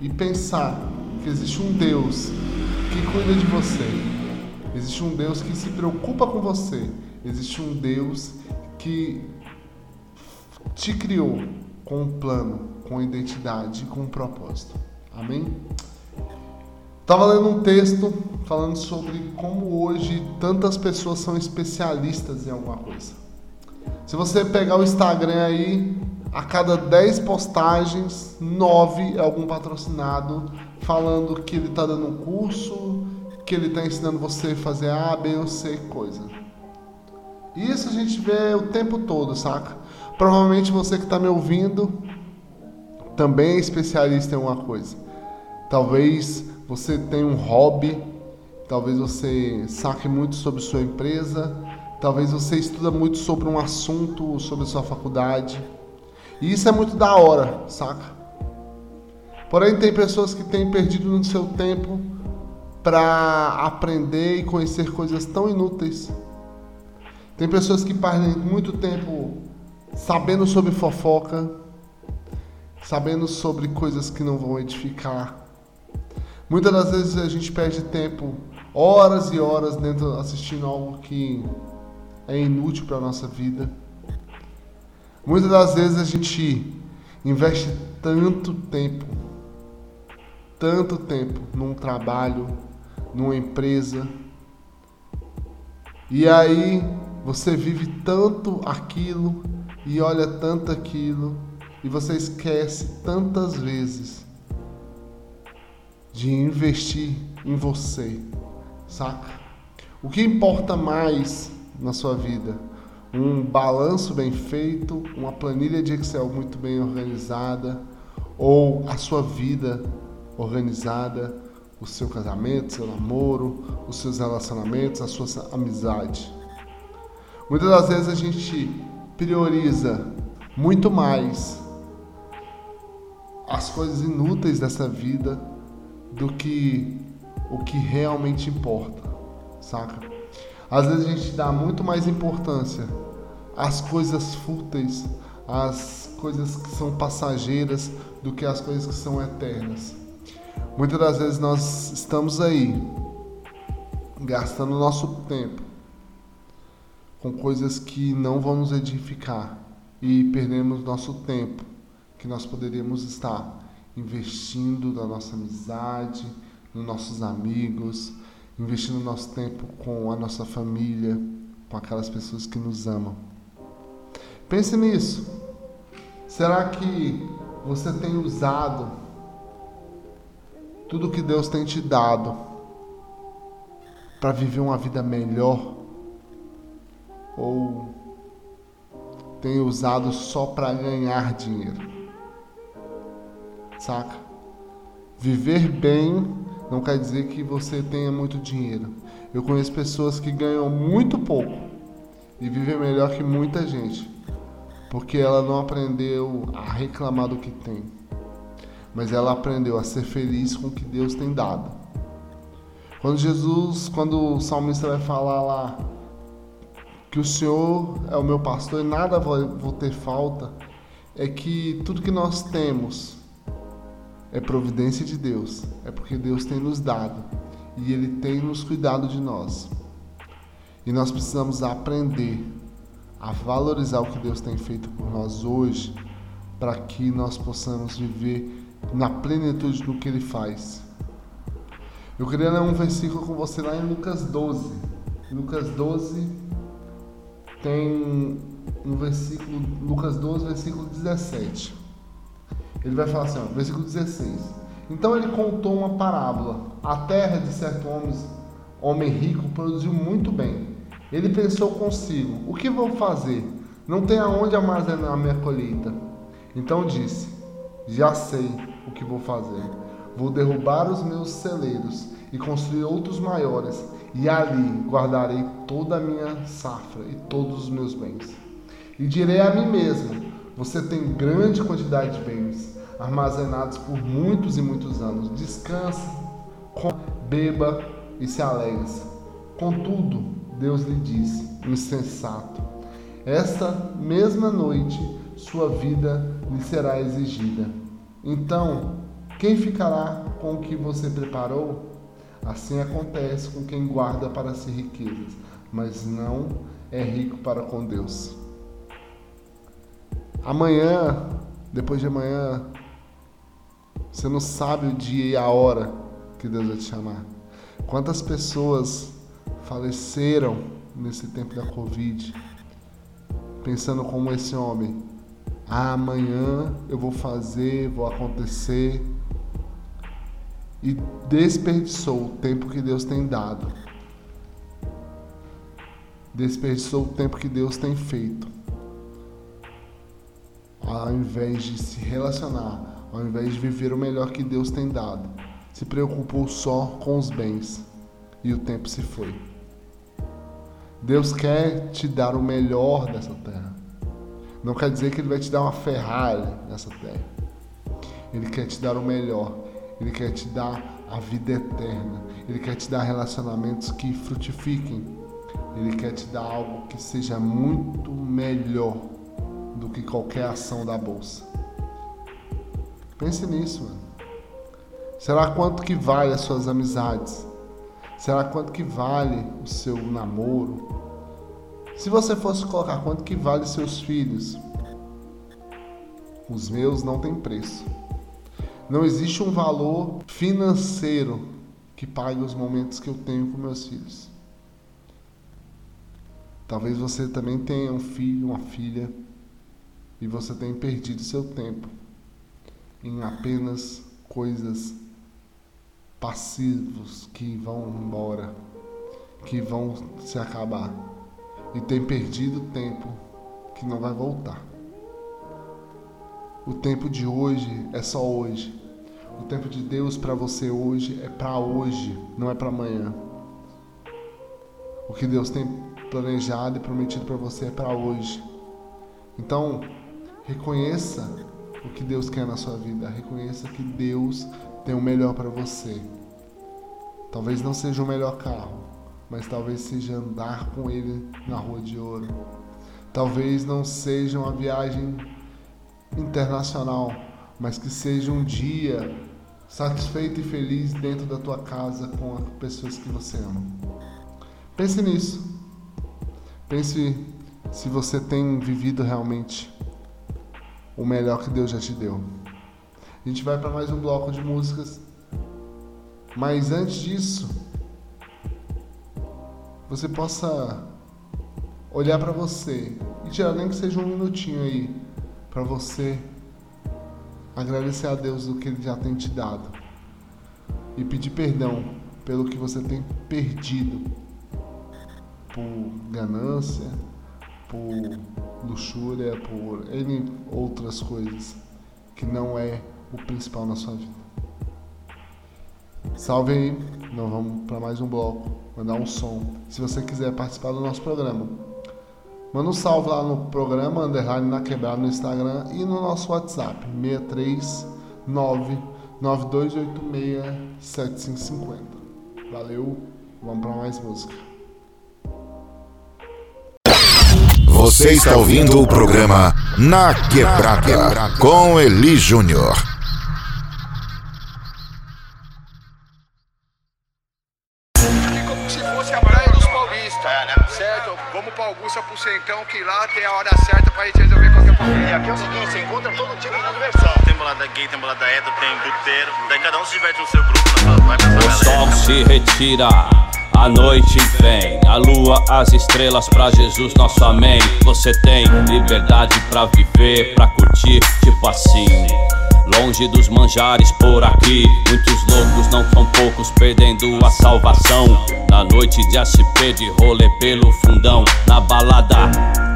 e pensar que existe um Deus que cuida de você. Existe um Deus que se preocupa com você. Existe um Deus que te criou com um plano, com identidade, com um propósito. Amém? Estava lendo um texto falando sobre como hoje tantas pessoas são especialistas em alguma coisa. Se você pegar o Instagram aí, a cada 10 postagens, 9 é algum patrocinado falando que ele está dando um curso, que ele está ensinando você a fazer A, B ou C coisa. Isso a gente vê o tempo todo, saca? Provavelmente você que está me ouvindo também é especialista em alguma coisa. Talvez você tenha um hobby, talvez você saque muito sobre sua empresa, talvez você estuda muito sobre um assunto, sobre sua faculdade. E isso é muito da hora, saca? Porém, tem pessoas que têm perdido no seu tempo para aprender e conhecer coisas tão inúteis. Tem pessoas que perdem muito tempo sabendo sobre fofoca, sabendo sobre coisas que não vão edificar. Muitas das vezes a gente perde tempo, horas e horas dentro assistindo algo que é inútil para nossa vida. Muitas das vezes a gente investe tanto tempo, tanto tempo num trabalho, numa empresa, e aí você vive tanto aquilo e olha tanto aquilo e você esquece tantas vezes de investir em você, saca? O que importa mais na sua vida? Um balanço bem feito, uma planilha de Excel muito bem organizada, ou a sua vida organizada, o seu casamento, seu namoro, os seus relacionamentos, a sua amizade. Muitas das vezes a gente prioriza muito mais as coisas inúteis dessa vida do que o que realmente importa, saca? Às vezes a gente dá muito mais importância às coisas fúteis, às coisas que são passageiras, do que às coisas que são eternas. Muitas das vezes nós estamos aí gastando nosso tempo com coisas que não vão nos edificar e perdemos nosso tempo que nós poderíamos estar investindo na nossa amizade, nos nossos amigos, investindo nosso tempo com a nossa família, com aquelas pessoas que nos amam. Pense nisso. Será que você tem usado tudo que Deus tem te dado para viver uma vida melhor? Ou tem usado só para ganhar dinheiro? Saca? Viver bem não quer dizer que você tenha muito dinheiro. Eu conheço pessoas que ganham muito pouco e vivem melhor que muita gente, porque ela não aprendeu a reclamar do que tem, mas ela aprendeu a ser feliz com o que Deus tem dado. Quando Jesus, quando o salmista vai falar lá que o Senhor é o meu pastor e nada vou ter falta, é que tudo que nós temos é providência de Deus, é porque Deus tem nos dado e Ele tem nos cuidado de nós. E nós precisamos aprender a valorizar o que Deus tem feito por nós hoje, para que nós possamos viver na plenitude do que Ele faz. Eu queria ler um versículo com você lá em Lucas 12. Lucas 12 tem um versículo, Lucas 12, versículo 17. Ele vai falar assim, ó, versículo 16. Então ele contou uma parábola. A terra de certo homem, homem rico produziu muito bem. Ele pensou consigo: O que vou fazer? Não tenho aonde armazenar minha colheita. Então disse: Já sei o que vou fazer. Vou derrubar os meus celeiros e construir outros maiores, e ali guardarei toda a minha safra e todos os meus bens. E direi a mim mesmo: Você tem grande quantidade de bens armazenados por muitos e muitos anos. Descanse, beba e se alegre. Contudo, Deus lhe disse, insensato, esta mesma noite sua vida lhe será exigida. Então, quem ficará com o que você preparou? Assim acontece com quem guarda para si riquezas, mas não é rico para com Deus. Amanhã, depois de amanhã, você não sabe o dia e a hora que Deus vai te chamar. Quantas pessoas faleceram nesse tempo da Covid, pensando como esse homem. Ah, amanhã eu vou fazer, vou acontecer. E desperdiçou o tempo que Deus tem dado. Desperdiçou o tempo que Deus tem feito. Ao invés de se relacionar ao invés de viver o melhor que Deus tem dado, se preocupou só com os bens e o tempo se foi. Deus quer te dar o melhor dessa terra. Não quer dizer que Ele vai te dar uma Ferrari nessa terra. Ele quer te dar o melhor. Ele quer te dar a vida eterna. Ele quer te dar relacionamentos que frutifiquem. Ele quer te dar algo que seja muito melhor do que qualquer ação da bolsa. Pense nisso, mano. Será quanto que vale as suas amizades? Será quanto que vale o seu namoro? Se você fosse colocar quanto que vale seus filhos, os meus não têm preço. Não existe um valor financeiro que pague os momentos que eu tenho com meus filhos. Talvez você também tenha um filho, uma filha, e você tenha perdido seu tempo em apenas coisas passivos que vão embora, que vão se acabar e tem perdido tempo que não vai voltar. O tempo de hoje é só hoje. O tempo de Deus para você hoje é para hoje, não é para amanhã. O que Deus tem planejado e prometido para você é para hoje. Então, Reconheça o que Deus quer na sua vida. Reconheça que Deus tem o melhor para você. Talvez não seja o melhor carro, mas talvez seja andar com Ele na rua de ouro. Talvez não seja uma viagem internacional, mas que seja um dia satisfeito e feliz dentro da tua casa com as pessoas que você ama. Pense nisso. Pense se você tem vivido realmente o melhor que Deus já te deu. A gente vai para mais um bloco de músicas. Mas antes disso, você possa olhar para você. E tirar nem que seja um minutinho aí para você agradecer a Deus do que Ele já tem te dado. E pedir perdão pelo que você tem perdido. Por ganância, por luxúria, por N outras coisas que não é o principal na sua vida. Salve aí, nós vamos para mais um bloco, mandar um som. Se você quiser participar do nosso programa, manda um salve lá no programa Underline na Quebrada no Instagram e no nosso WhatsApp 639 9286 7550. Valeu, vamos para mais música. Você está ouvindo o programa Na Quebrada com Eli Júnior. Pro Centão, que lá tem a hora certa pra gente resolver qualquer problema. E aqui é o seguinte, você encontra todo tipo de diversão. Tem bolada gay, tem bolada hétero, tem bruteiro. Daí cada um se diverte no seu grupo, vai pra O sol se retira, a noite vem, a lua, as estrelas pra Jesus, nosso amém. Você tem liberdade pra viver, pra curtir, tipo assim. Longe dos manjares por aqui, muitos loucos não são poucos, perdendo a salvação. Na noite de SP, de rolê pelo fundão, na balada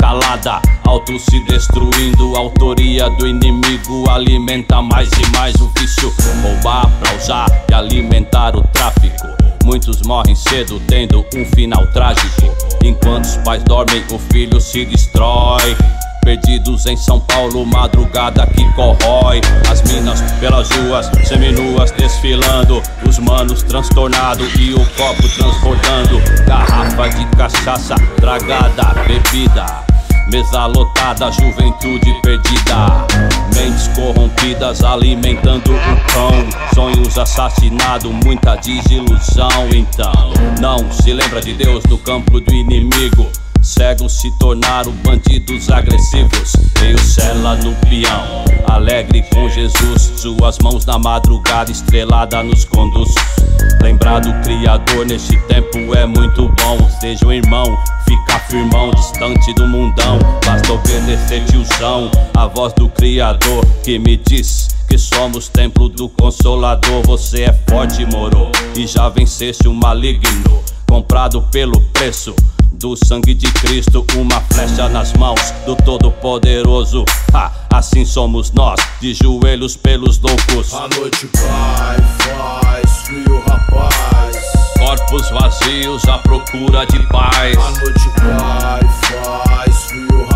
calada, alto se destruindo. Autoria do inimigo alimenta mais e mais o vício. Roubar pra usar e alimentar o tráfico. Muitos morrem cedo, tendo um final trágico. Enquanto os pais dormem, o filho se destrói. Perdidos em São Paulo, madrugada que corrói. As minas pelas ruas, seminuas desfilando. Os manos transtornados e o copo transbordando. Garrafa de cachaça, tragada, bebida. Mesa lotada, juventude perdida. Mentes corrompidas alimentando o cão. Sonhos assassinados, muita desilusão. Então, não se lembra de Deus no campo do inimigo. Cegos se tornaram bandidos agressivos. Veio cela no peão, alegre com Jesus. Suas mãos na madrugada, estrelada nos conduz. Lembrar do Criador neste tempo é muito bom. Seja um irmão, fica firmão, distante do mundão. Basta obedecer tiozão, a voz do Criador que me diz. Que somos templo do Consolador. Você é forte, moro, e já venceste o maligno. Comprado pelo preço do sangue de Cristo, uma flecha nas mãos do Todo-Poderoso. Ha, assim somos nós, de joelhos pelos loucos. A noite cai, faz frio, rapaz. Corpos vazios à procura de paz. A noite cai, faz frio, rapaz.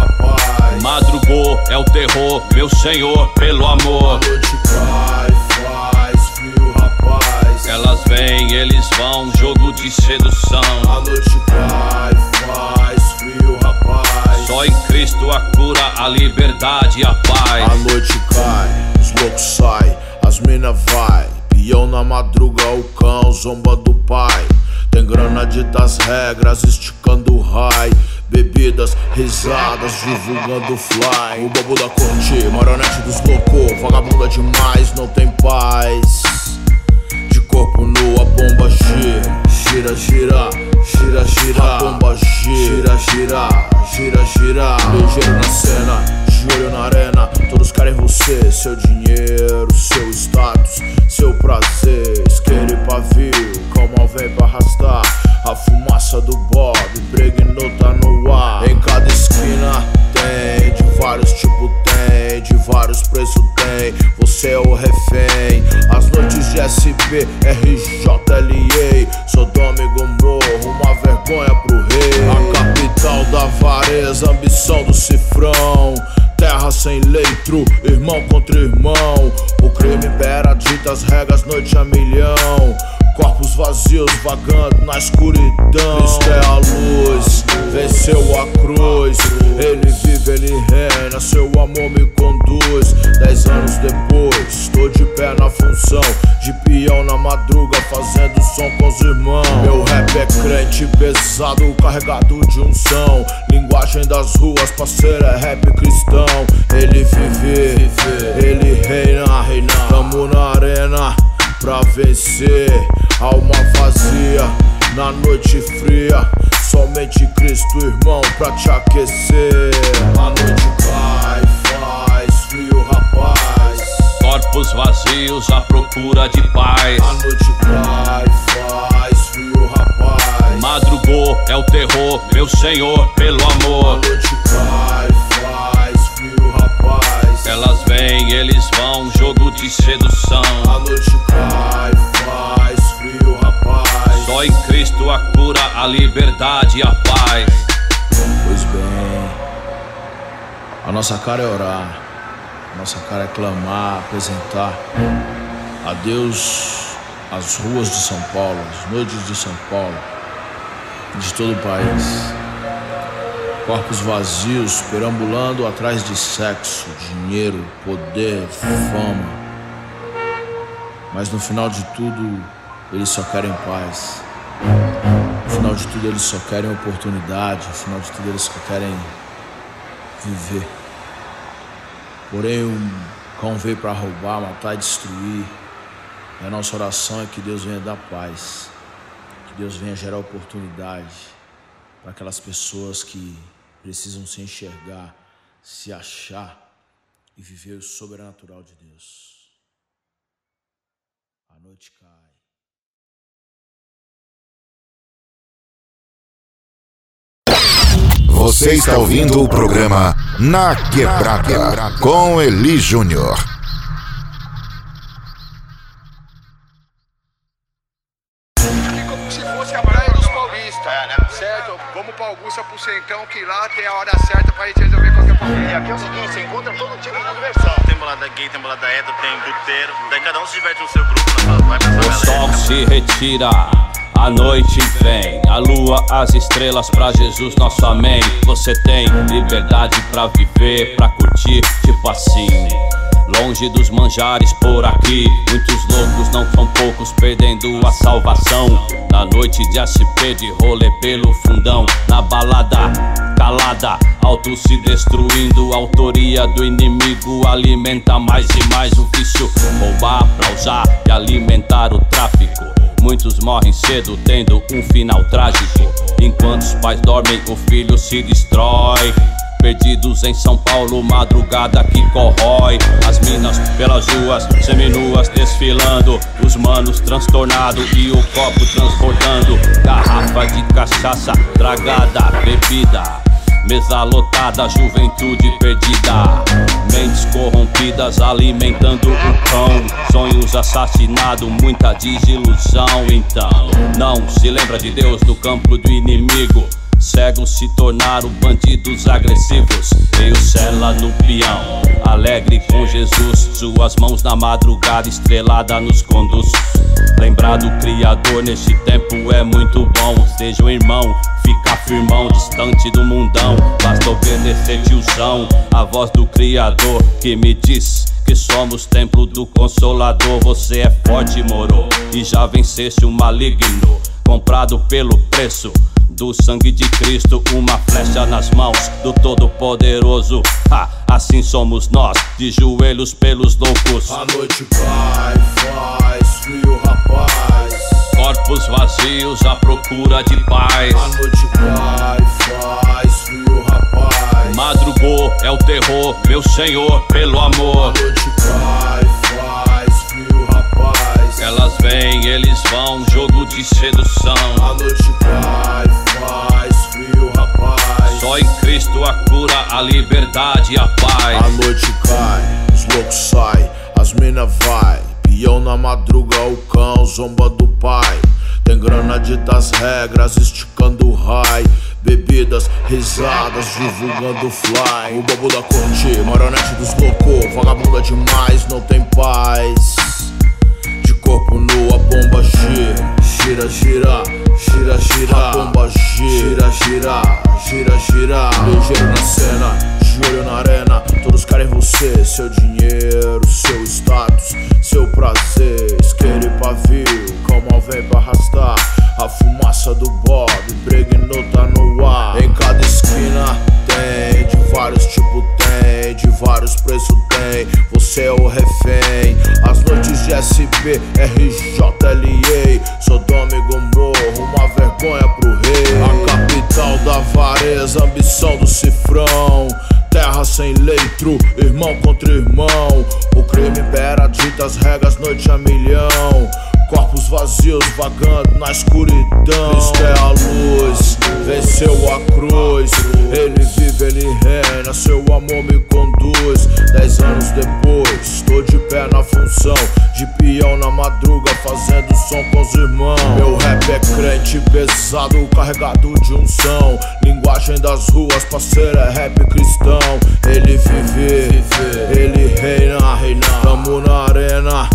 Madrugou é o terror, meu Senhor, pelo amor. A noite cai, faz frio, rapaz. Elas vêm, eles vão, jogo de sedução. A noite cai, faz frio, rapaz. Só em Cristo a cura, a liberdade e a paz. A noite cai, os loucos saem, as mina vai. Peão na madruga, o cão zomba do pai. Tem grana ditas regras, esticando o raio. Bebidas, risadas, divulgando fly. O bobo da corte, marionete dos loucos. Vagabunda demais, não tem paz. De corpo nu, a bomba gira. Gira, gira, gira, gira. A bomba gira, gira, gira, gira. Ligeiro na cena, joelho na arena. Todos querem você, seu dinheiro, seu status, seu prazer. Isqueiro e pavio, como vem pra arrastar. A fumaça do Bob, impregnou tá no ar. Em cada esquina tem, de vários tipos tem, de vários preços tem. Você é o refém. As noites de SB, RJLA, Sodoma e Gomorra, uma vergonha pro rei. A capital da vareza, ambição do cifrão. Terra sem leitro, irmão contra irmão. O crime impera, ditas regras, noite a milhão. Corpos vazios vagando na escuridão. Cristo é a luz, venceu a cruz. Ele vive, ele reina, seu amor me conduz. Dez anos depois, estou de pé na função. De peão na madruga, fazendo som com os irmãos. Meu rap é crente pesado, carregado de unção. Linguagem das ruas, parceiro, é rap cristão. Ele vive, ele reina, reina. Tamo na arena pra vencer. Alma vazia, na noite fria. Somente Cristo, irmão, pra te aquecer. A noite cai, faz frio, rapaz. Corpos vazios à procura de paz. A noite cai, faz frio, rapaz. Madrugou é o terror, meu senhor, pelo amor. A noite cai, faz. Elas vêm, eles vão, jogo de sedução. A noite cai, faz frio, rapaz. Só em Cristo a cura, a liberdade e a paz. Pois bem, a nossa cara é orar, a nossa cara é clamar, apresentar a Deus as ruas de São Paulo, as noites de São Paulo, de todo o país. Corpos vazios perambulando atrás de sexo, dinheiro, poder, fama. Mas no final de tudo, eles só querem paz. No final de tudo, eles só querem oportunidade. No final de tudo, eles só querem viver. Porém, o cão veio para roubar, matar e destruir. E a nossa oração é que Deus venha dar paz. Que Deus venha gerar oportunidade para aquelas pessoas que precisam se enxergar, se achar e viver o sobrenatural de Deus. A noite cai. Você está ouvindo o programa Na Quebrada com Eli Júnior. Pro Centão, que lá tem a hora certa pra gente resolver qualquer problema. E aqui é o seguinte, você encontra todo tipo de diversão. Tem balada gay, tem balada hétero, tem bruteiro. Daí cada um se diverte no seu grupo, né? vai pra O sol se retira, a noite vem, a lua, as estrelas pra Jesus, nosso amém. Você tem liberdade pra viver, pra curtir, tipo assim. Longe dos manjares por aqui, muitos loucos não são poucos, perdendo a salvação. Na noite de SP de rolê pelo fundão, na balada calada, alto se destruindo, autoria do inimigo alimenta mais e mais o vício. Roubar pra usar e alimentar o tráfico. Muitos morrem cedo, tendo um final trágico. Enquanto os pais dormem, o filho se destrói. Perdidos em São Paulo, madrugada que corrói. As minas pelas ruas, seminuas desfilando. Os manos transtornados e o copo transbordando. Garrafa de cachaça, tragada, bebida. Mesa lotada, juventude perdida. Mentes corrompidas alimentando o cão. Sonhos assassinados, muita desilusão. Então, não se lembra de Deus no campo do inimigo. Cegos se tornaram bandidos agressivos. Veio cela no peão, alegre com Jesus. Suas mãos na madrugada, estrelada nos conduz. Lembrar do Criador neste tempo é muito bom. Seja um irmão, fica firmão, distante do mundão. Basta obedecer, tiozão, a voz do Criador que me diz. Que somos templo do Consolador. Você é forte, moro, e já venceste o maligno. Comprado pelo preço do sangue de Cristo, uma flecha nas mãos do Todo-Poderoso. Ha, assim somos nós, de joelhos pelos loucos. A noite cai, faz frio, rapaz. Corpos vazios à procura de paz. A noite cai, faz frio, rapaz. Madrugou é o terror, meu Senhor, pelo amor. A noite cai, faz frio, rapaz. Elas vêm, vão, jogo de sedução. A noite cai, faz frio, rapaz. Só em Cristo a cura, a liberdade e a paz. A noite cai, os loucos saem, as mina vai. Peão na madruga, o cão zomba do pai. Tem grana de das regras, esticando o raio. bebidas, risadas, divulgando fly. O bobo da corte, marionete dos loucos, vagabunda demais, não tem paz. Corpo nu, a bomba gira, gira, gira, gira, gira. A bomba gira, gira, gira, gira. Ligeiro na cena, de olho na arena. Todos querem você, seu dinheiro, seu status, seu prazer. Isqueiro e pavio, como vem pra arrastar. A fumaça do Bob, impregnou, tá no ar. Em cada esquina tem, de vários tipos tem, de vários preços tem. Você é o refém. As noites de SB, RJLA, Sodoma e Gomorra, uma vergonha pro rei. A capital da vareza, ambição do cifrão. Terra sem leitro, irmão contra irmão. O crime impera, dita as regras, noite a milhão. Corpos vazios vagando na escuridão. Cristo é a luz, venceu a cruz. Ele vive, ele reina, seu amor me conduz. Dez anos depois, estou de pé na função. De peão na madruga, fazendo som com os irmãos. Meu rap é crente pesado, carregado de unção. Linguagem das ruas, parceiro, é rap cristão. Ele vive, ele reina, reina. Tamo na arena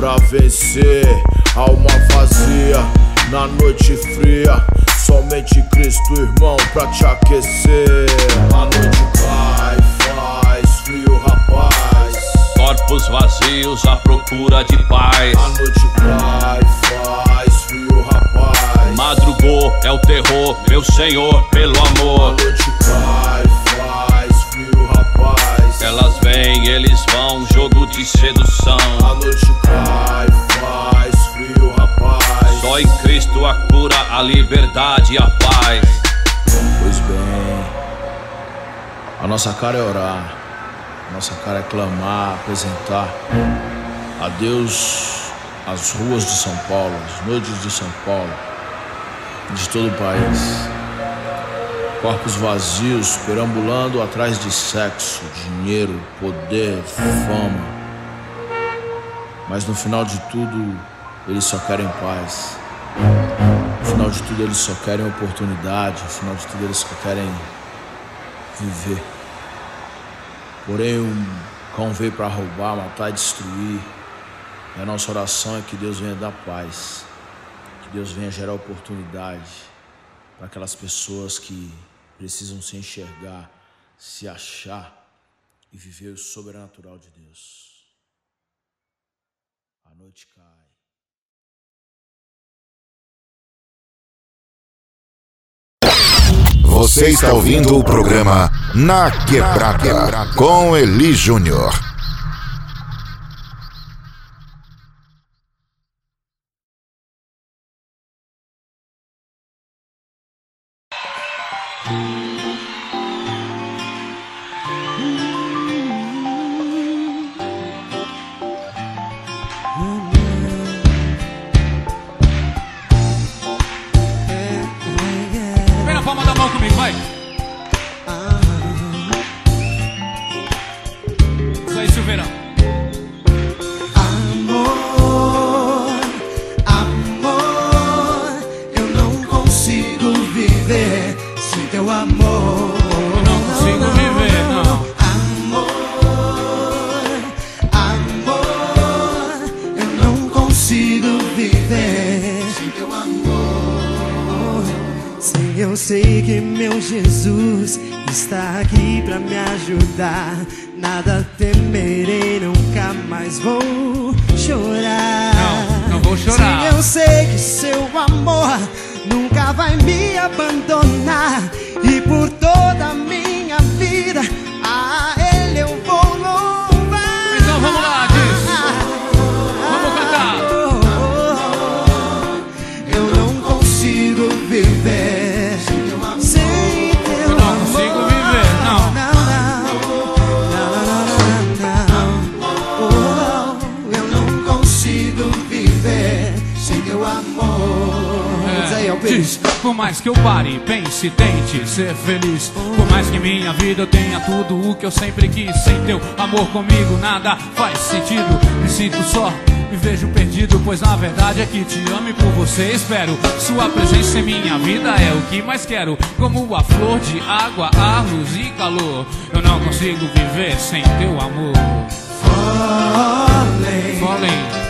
pra vencer. Alma vazia na noite fria. Somente Cristo, irmão, pra te aquecer. A noite cai, faz frio, rapaz. Corpos vazios à procura de paz. A noite cai, faz frio, rapaz. Madrugou é o terror, meu senhor, pelo amor. A noite cai. Elas vêm, eles vão, jogo de sedução. A noite cai, faz frio, rapaz. Só em Cristo a cura, a liberdade e a paz. Pois bem, a nossa cara é orar, a nossa cara é clamar, apresentar a Deus as ruas de São Paulo, as noites de São Paulo, de todo o país. Corpos vazios perambulando atrás de sexo, dinheiro, poder, fama. Mas no final de tudo, eles só querem paz. No final de tudo, eles só querem oportunidade. No final de tudo, eles só querem viver. Porém, um cão veio para roubar, matar e destruir. E a nossa oração é que Deus venha dar paz. Que Deus venha gerar oportunidade para aquelas pessoas que precisam se enxergar, se achar e viver o sobrenatural de Deus. A noite cai. Você está ouvindo o programa Na Quebrada com Eli Júnior. Mais que eu pare, pense, tente ser feliz. Por mais que minha vida tenha tudo o que eu sempre quis. Sem teu amor comigo nada faz sentido. Me sinto só, me vejo perdido. Pois na verdade é que te amo e por você espero. Sua presença em minha vida é o que mais quero. Como a flor de água, a luz e calor. Eu não consigo viver sem teu amor. Falling,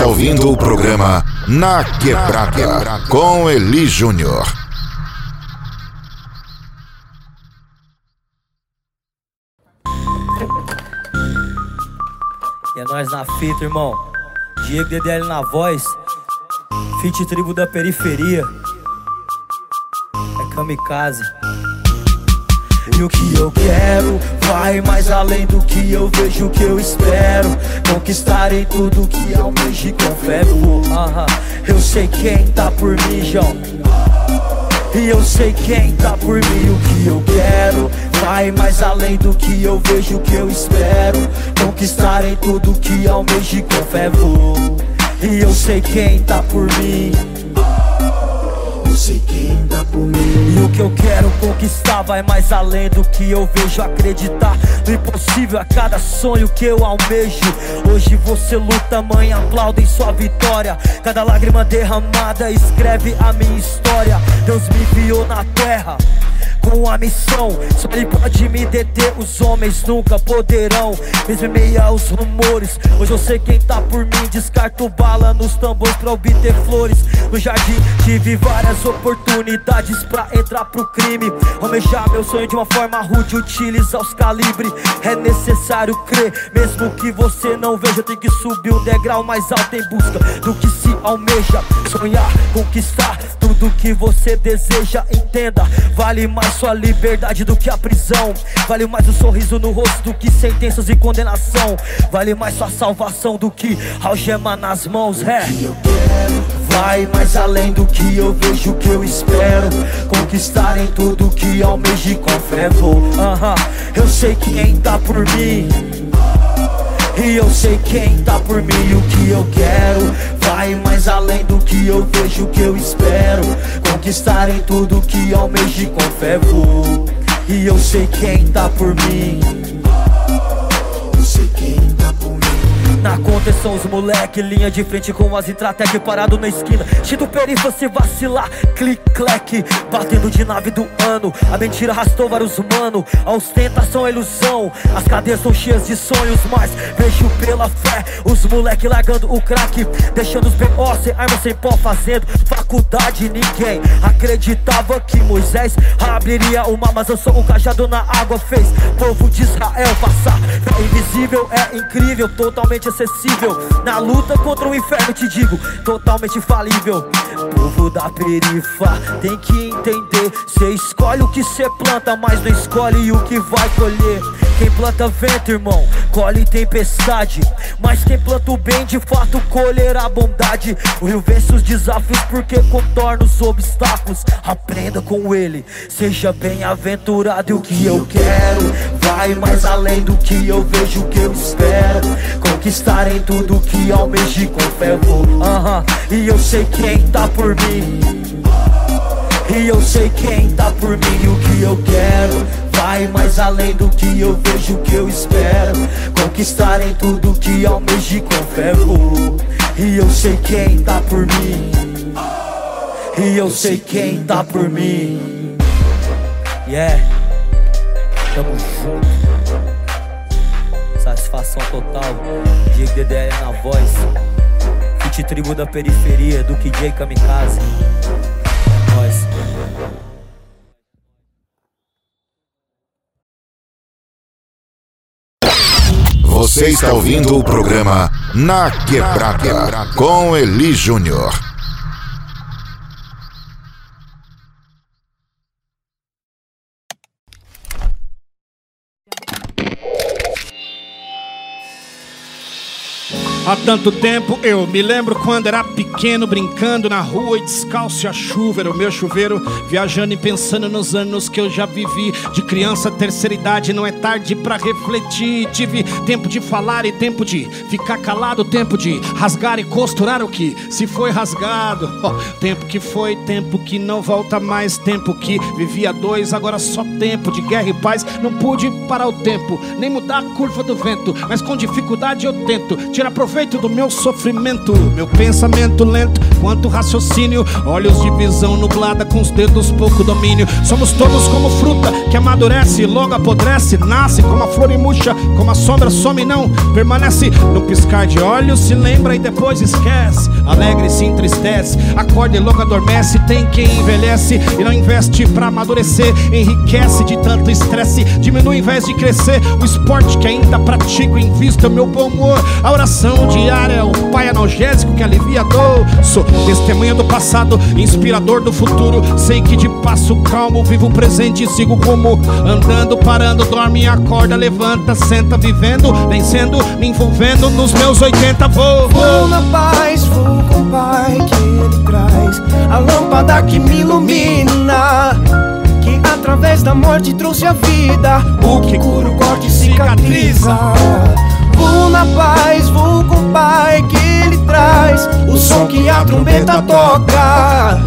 está ouvindo o programa Na Quebrada com Eli Júnior. É nós na fita, irmão. Diego DDL na voz. Fit tribo da periferia. É kamikaze. O que eu quero vai mais além do que eu vejo, o que eu espero. Conquistarei tudo que almejo com fé. Aham. Eu sei quem tá por mim, João. E eu sei quem tá por mim, o que eu quero Vai mais além do que eu vejo, o que eu espero Conquistarei tudo que almejo com fé vou E eu sei quem tá por mim Por mim E o que eu quero conquistar vai mais além do que eu vejo. Acreditar no impossível a cada sonho que eu almejo. Hoje você luta, amanhã aplaudem sua vitória. Cada lágrima derramada escreve a minha história. Deus me enviou na terra com a missão. Só ele pode me deter, os homens nunca poderão Mesmo em meio aos rumores. Hoje eu sei quem tá por mim Descarto bala nos tambores pra obter flores. No jardim tive várias oportunidades pra entrar pro crime. Almejar meu sonho de uma forma rude Utilizar os calibres É necessário crer Mesmo que você não veja Tem que subir um degrau mais alto em busca Do que se almeja. Sonhar, conquistar tudo que você deseja Entenda, vale mais sua liberdade do que a prisão. Vale mais o sorriso no rosto do que sentenças e condenação. Vale mais sua salvação do que algema nas mãos É, eu quero Vai mais além do que eu vejo, que eu espero. Conquistar em tudo que almejo e com fé vou. Aham, Eu sei quem tá por mim e eu sei quem tá por mim e o que eu quero Vai mais além do que eu vejo, o que eu espero Conquistar em tudo que almejo e com fé vou E eu sei quem tá por mim. Eu sei quem tá por mim. Na conta são os moleque, linha de frente com as Intratec parado na esquina. Tito perifa se vacilar, clic, clack, batendo de nave do ano. A mentira arrastou vários mano, a ostentação é ilusão. As cadeias são cheias de sonhos, mas vejo pela fé os moleque largando o crack, deixando os B.O. sem arma, sem pó, fazendo faculdade. Ninguém acreditava que Moisés abriria o mar, mas eu sou o cajado na água. Fez povo de Israel passar. Fé invisível é incrível, totalmente acessível. Na luta contra o inferno, te digo, totalmente falível. Povo da perifa tem que entender. Cê escolhe o que cê planta, mas não escolhe o que vai colher. Quem planta vento, irmão, colhe tempestade. Mas quem planta o bem, de fato colherá bondade. O rio vence os desafios porque contorna os obstáculos. Aprenda com ele, seja bem-aventurado. E o que eu quero vai mais além do que eu vejo, o que eu espero. Conquistar em tudo que almeje com fé vou. E eu sei quem tá por mim. E eu sei quem tá por mim e o que eu quero Vai mais além do que eu vejo, que eu espero. Conquistar em tudo que almeje com fé vou. E eu sei quem tá por mim. E eu sei quem tá por mim. Yeah. Tamo junto. Satisfação total. Diego DDL na voz. Fit tribo da periferia do KJ Kamikaze Você está ouvindo o programa Na Quebrada com Eli Júnior. Há tanto tempo eu me lembro quando era pequeno, brincando na rua e descalço a chuva era o meu chuveiro, viajando e pensando nos anos que eu já vivi. De criança, terceira idade, não é tarde pra refletir. Tive tempo de falar e tempo de ficar calado, tempo de rasgar e costurar o que se foi rasgado. Oh, tempo que foi, tempo que não volta mais, tempo que vivia dois, agora só tempo de guerra e paz. Não pude parar o tempo, nem mudar a curva do vento, mas com dificuldade eu tento tirar proveito do meu sofrimento, meu pensamento lento, quanto raciocínio, olhos de visão nublada com os dedos pouco domínio. Somos todos como fruta que amadurece, logo apodrece, nasce como a flor e murcha, como a sombra some e não permanece. No piscar de olhos se lembra e depois esquece, alegre se entristece, acorda e logo adormece. Tem quem envelhece e não investe pra amadurecer, enriquece de tanto estresse, diminui em vez de crescer. O esporte que ainda pratico, invista o meu bom humor, a oração diária é o pai analgésico que alivia a dor. Sou testemunha do passado, inspirador do futuro. Sei que de passo calmo vivo o presente e sigo rumo. Andando, parando, dorme, acorda, levanta, senta, vivendo, vencendo, me envolvendo nos meus 80 vou. Vou na paz, vou com o Pai que Ele traz a lâmpada que me ilumina. Que através da morte trouxe a vida, o que cura o corte e cicatriza. Vou na paz, vou com o Pai que Ele traz o som que a trombeta toca.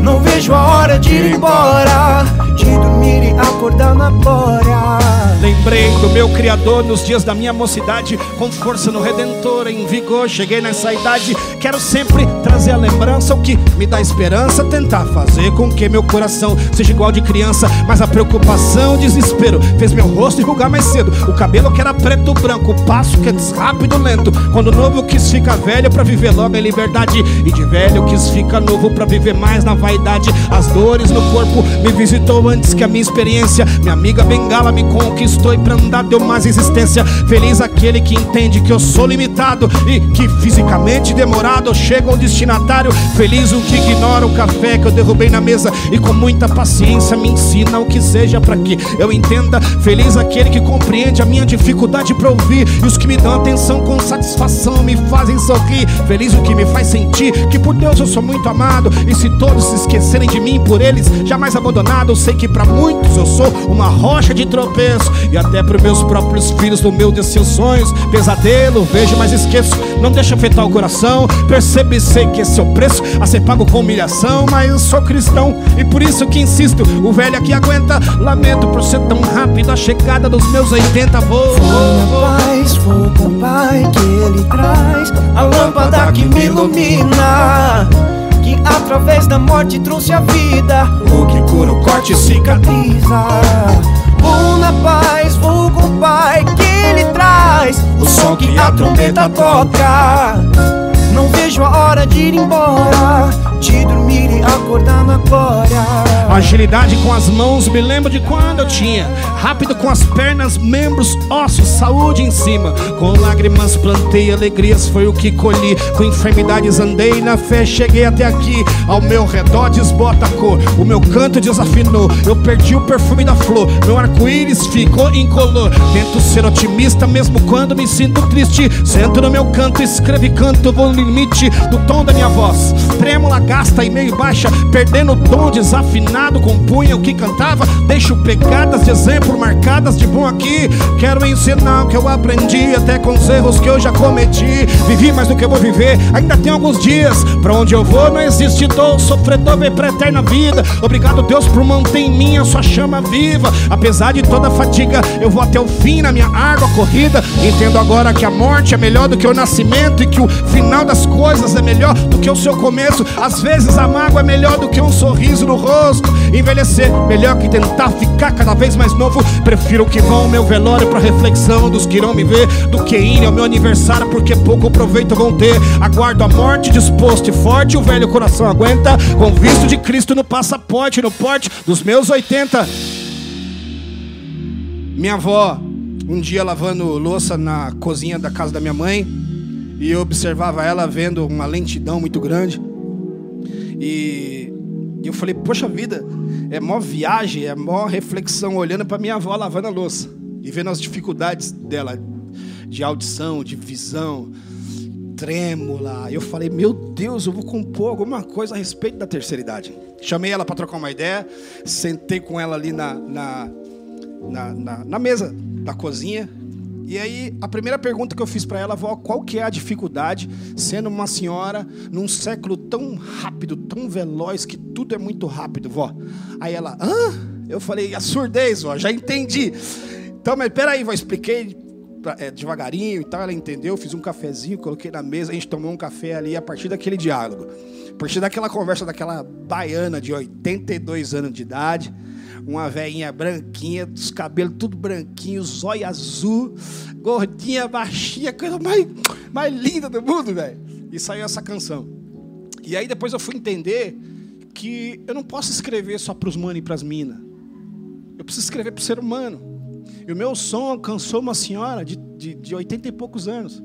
Não vejo a hora de ir embora, de dormir e acordar na glória. Lembrei do meu Criador nos dias da minha mocidade, com força no Redentor, em vigor. Cheguei nessa idade, quero sempre trazer a lembrança, o que me dá esperança, tentar fazer com que meu coração seja igual de criança. Mas a preocupação, o desespero, fez meu rosto enrugar mais cedo. O cabelo que era preto branco, o passo que é rápido lento. Quando novo quis ficar velho pra viver logo em liberdade, e de velho quis ficar novo pra viver mais na vaidade. As dores no corpo me visitou antes que a minha experiência. Minha amiga Bengala me conquistou e pra andar deu mais existência. Feliz aquele que entende que eu sou limitado e que fisicamente demorado eu chego ao destinatário. Feliz o que ignora o café que eu derrubei na mesa e com muita paciência me ensina o que seja para que eu entenda. Feliz aquele que compreende a minha dificuldade pra ouvir e os que me dão atenção com satisfação me fazem sorrir. Feliz o que me faz sentir que por Deus eu sou muito amado e se todos se esquecerem de mim por eles jamais abandonado, eu sei que para muitos eu sou uma rocha de tropeço E até pros meus próprios filhos, no meu desses sonhos. Pesadelo, vejo, mas esqueço. Não deixa afetar o coração. Percebo e sei que esse é o preço a ser pago com humilhação. Mas eu sou cristão e por isso que insisto. O velho aqui aguenta. Lamento por ser tão rápido a chegada dos meus 80 voos. Vou na paz, vou com o Pai que Ele traz a lâmpada que me ilumina. Através da morte trouxe a vida. O que cura o corte cicatriza. Vou na paz, vou com o Pai que Ele traz o som que a trombeta toca. Não vejo a hora de ir embora, de dormir e acordar na glória. Agilidade com as mãos, me lembro de quando eu tinha. Rápido com as pernas, membros, ossos, saúde em cima. Com lágrimas plantei alegrias, foi o que colhi. Com enfermidades andei na fé, cheguei até aqui. Ao meu redor desbota a cor, o meu canto desafinou. Eu perdi o perfume da flor, meu arco-íris ficou incolor. Tento ser otimista mesmo quando me sinto triste. Sento no meu canto, escrevo e canto, vou limite do tom da minha voz. Trêmula, gasta e meio baixa, perdendo o tom desafinado. Compunha o que cantava, deixo pegadas de exemplo marcadas de bom aqui. Quero ensinar o que eu aprendi, até com os erros que eu já cometi. Vivi mais do que eu vou viver, ainda tem alguns dias. Pra onde eu vou não existe dor, sofredor vem pra eterna vida. Obrigado, Deus, por manter em mim a sua chama viva. Apesar de toda a fatiga, eu vou até o fim na minha árdua corrida. Entendo agora que a morte é melhor do que o nascimento e que o final das coisas é melhor do que o seu começo. Às vezes a mágoa é melhor do que um sorriso no rosto. Envelhecer melhor que tentar ficar cada vez mais novo. Prefiro que vão meu velório pra reflexão dos que irão me ver do que ir ao meu aniversário porque pouco proveito vão ter. Aguardo a morte disposto e forte, o velho coração aguenta. Com visto de Cristo no passaporte, no porte dos meus 80. Minha avó, um dia lavando louça na cozinha da casa da minha mãe, e eu observava ela vendo uma lentidão muito grande. E eu falei, poxa vida, é mó viagem, é mó reflexão, olhando para minha avó lavando a louça e vendo as dificuldades dela de audição, de visão, trêmula. Eu falei, meu Deus, eu vou compor alguma coisa a respeito da terceira idade. Chamei ela para trocar uma ideia, sentei com ela ali na, na, na, na, na mesa da cozinha. E aí, a primeira pergunta que eu fiz para ela, vó, qual que é a dificuldade sendo uma senhora num século tão rápido, tão veloz, que tudo é muito rápido, vó? Aí ela, hã? Eu falei, a surdez, vó, já entendi. Então, mas peraí, vó, expliquei é, devagarinho e tal, ela entendeu, fiz um cafezinho, coloquei na mesa, a gente tomou um café ali a partir daquele diálogo. A partir daquela conversa daquela baiana de 82 anos de idade, uma velhinha branquinha, os cabelos tudo branquinho, zóio azul, gordinha, baixinha, coisa mais, mais linda do mundo, velho. E saiu essa canção. E aí depois eu fui entender que eu não posso escrever só para os manos e para as minas. Eu preciso escrever para o ser humano. E o meu som alcançou uma senhora de, de, de 80 e poucos anos.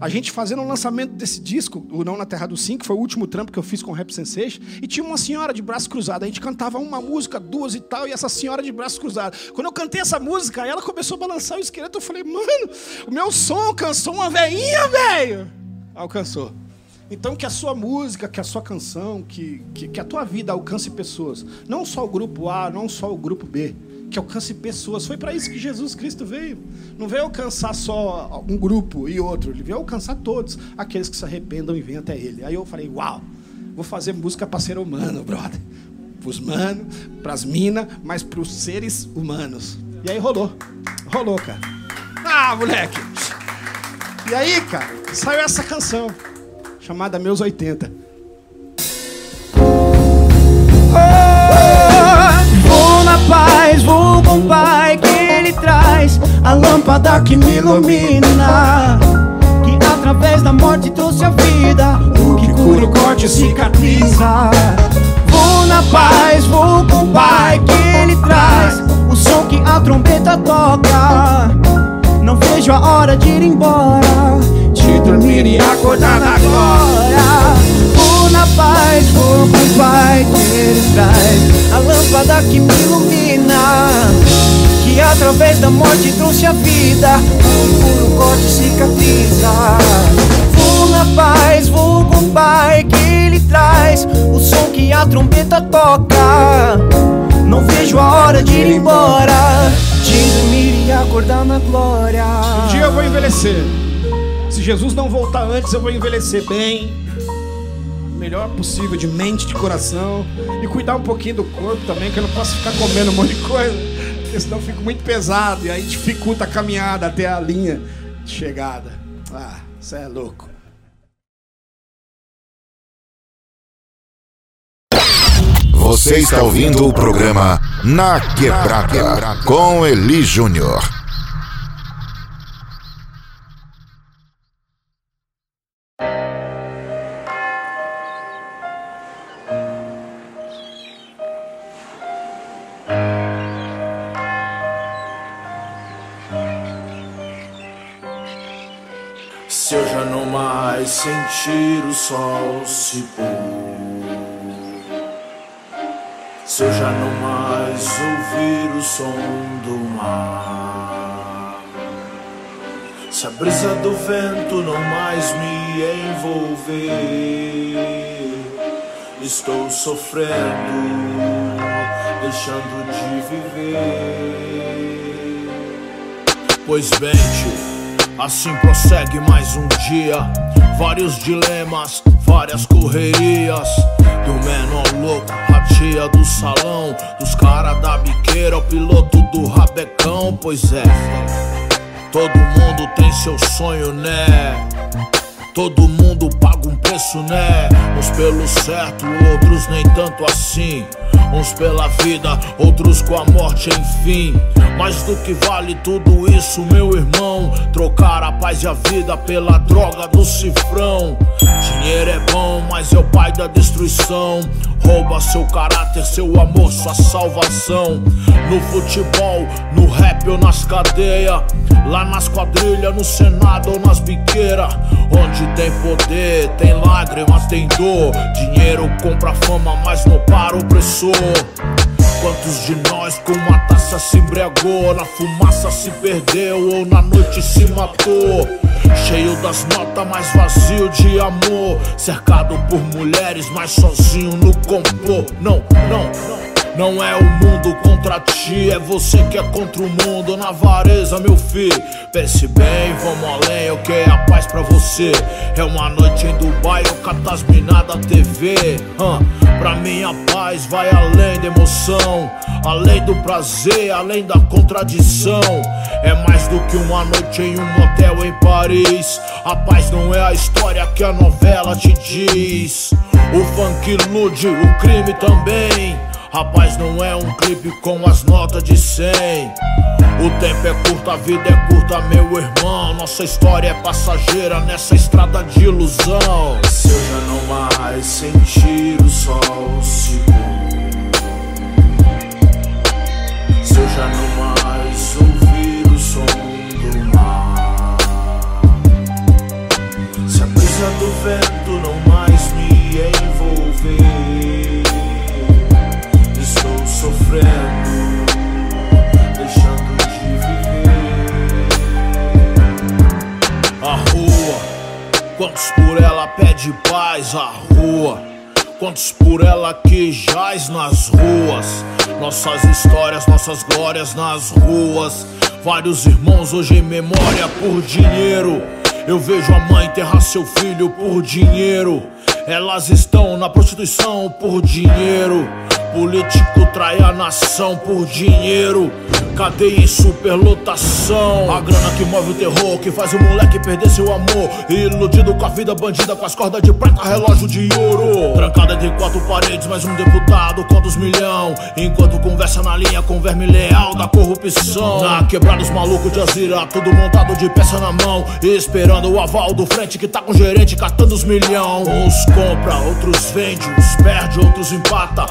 A gente fazendo o lançamento desse disco, o Não na Terra do Sim, que foi o último trampo que eu fiz com o Rap Sensation, e tinha uma senhora de braço cruzado. A gente cantava uma música, duas e tal, e essa senhora de braço cruzado. Quando eu cantei essa música, ela começou a balançar o esqueleto. Eu falei, mano, o meu som alcançou uma veinha, velho. Alcançou. Então que a sua música, que a sua canção, que, que, que a tua vida alcance pessoas. Não só o grupo A, não só o grupo B. Que alcance pessoas. Foi para isso que Jesus Cristo veio. Não veio alcançar só um grupo e outro. Ele veio alcançar todos. Aqueles que se arrependam e vêm até Ele. Aí eu falei, uau, vou fazer música para ser humano, brother. Pros manos, pras minas, mas pros seres humanos. E aí rolou. Rolou, cara. Ah, moleque. E aí, cara, saiu essa canção chamada Meus 80. Paz, vou com o Pai que Ele traz a lâmpada que me ilumina. Que através da morte trouxe a vida, o que cura o corte cicatriza. Vou na paz, vou com o Pai que Ele traz o som que a trombeta toca. Não vejo a hora de ir embora, de dormir e acordar. Vou na paz, o Pai Ele traz a lâmpada que me ilumina. Que através da morte trouxe a vida, o puro corte cicatriza. Vou na paz, vou com o Pai que Ele traz o som que a trombeta toca. Não vejo a hora de ir embora, de dormir e acordar na glória. Um dia eu vou envelhecer. Se Jesus não voltar antes, eu vou envelhecer bem. Melhor possível de mente, de coração. E cuidar um pouquinho do corpo também, que eu não posso ficar comendo um monte de coisa. Porque senão eu fico muito pesado. E aí dificulta a caminhada até a linha de chegada. Ah, você é louco. Você está ouvindo o programa Na Quebrada com Eli Júnior. Sentir o sol se pôr, se eu já não mais ouvir o som do mar, se a brisa do vento não mais me envolver, estou sofrendo, deixando de viver. Pois bem, tio. Assim prossegue mais um dia. Vários dilemas, várias correrias. Do menor louco, a tia do salão. Dos cara da biqueira, o piloto do rabecão. Pois é, todo mundo tem seu sonho, né? Todo mundo paga um preço, né? Uns pelo certo, outros nem tanto assim. Uns pela vida, outros com a morte, enfim. Mais do que vale tudo isso, meu irmão. Trocar a paz e a vida pela droga do cifrão. Dinheiro é bom, mas é o pai da destruição. Rouba seu caráter, seu amor, sua salvação. No futebol, no rap ou nas cadeias. Lá nas quadrilhas, no senado ou nas biqueiras. Onde tem poder, tem lágrimas, tem dor. Dinheiro compra fama, mas não para o opressor. Quantos de nós com uma taça se embriagou, na fumaça se perdeu ou na noite se matou? Cheio das notas, mas vazio de amor. Cercado por mulheres, mas sozinho no complô. Não, não, não. Não é o mundo contra ti, é você que é contra o mundo. Na vareza, meu filho. Pense bem, vamos além. O que é a paz pra você? É uma noite em Dubai ou catasmina da TV. hã? Pra mim, a paz vai além da emoção, além do prazer, além da contradição. É mais do que uma noite em um motel em Paris. A paz não é a história que a novela te diz. O funk ilude, o crime também. Rapaz, não é um clipe com as notas de 100. O tempo é curto, a vida é curta, meu irmão. Nossa história é passageira nessa estrada de ilusão. Se eu já não mais sentir o sol se pôr, se eu já não mais ouvir o som do mar, se a brisa do vento não mais me envolver. Sofrendo, deixando de viver. A rua, quantos por ela pede paz? A rua, quantos por ela que jaz nas ruas? Nossas histórias, nossas glórias nas ruas. Vários irmãos hoje em memória por dinheiro. Eu vejo a mãe enterrar seu filho por dinheiro. Elas estão na prostituição por dinheiro. Político trai a nação por dinheiro. Cadeia em superlotação. A grana que move o terror, que faz o moleque perder seu amor. Iludido com a vida bandida, com as cordas de prata, relógio de ouro. Trancado entre quatro paredes, mais um deputado, quantos milhão? Enquanto conversa na linha com verme leal da corrupção. Na quebrada os malucos de Azira, tudo montado de peça na mão. Esperando o aval do frente que tá com o gerente catando os milhão. Uns compra, outros vende, uns perde, outros empata.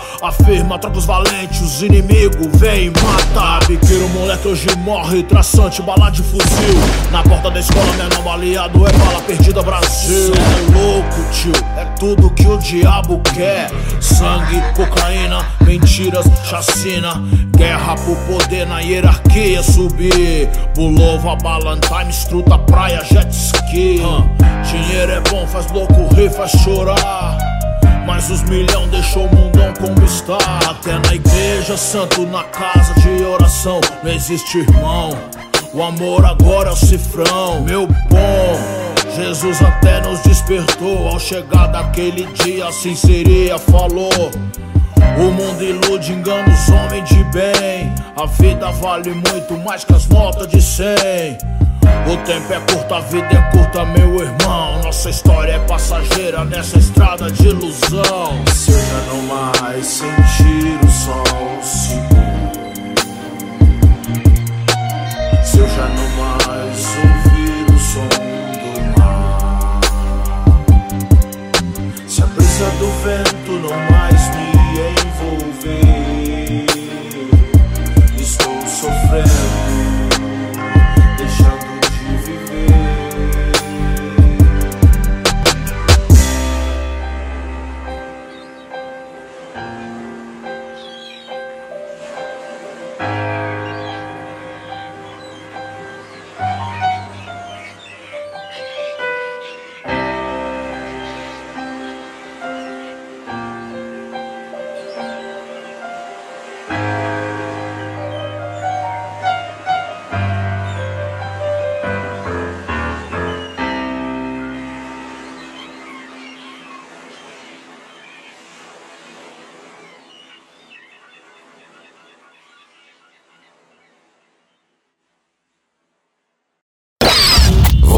Afirma, troca os valentes, os inimigos vem e mata. Biqueiro, moleque hoje morre, traçante, bala de fuzil. Na porta da escola, menor aliado é bala perdida Brasil. Cê é louco, tio, é tudo que o diabo quer. Sangue, cocaína, mentiras, chacina. Guerra por poder na hierarquia subir. Pulova, balantime, estruta, praia, jet ski. Dinheiro é bom, faz louco rir, faz chorar. Mas os milhão deixou o mundão como está. Até na igreja, santo na casa de oração. Não existe irmão. O amor agora é o cifrão, meu bom. Jesus até nos despertou ao chegar daquele dia, assim seria, falou. O mundo ilude, engana os homens de bem. A vida vale muito mais que as notas de 100. O tempo é curto, a vida é curta, meu irmão. Nossa história é passageira nessa estrada de ilusão. Se eu já não mais sentir o sol se eu já não mais ouvir o som do mar Se a brisa do vento não mais me Estou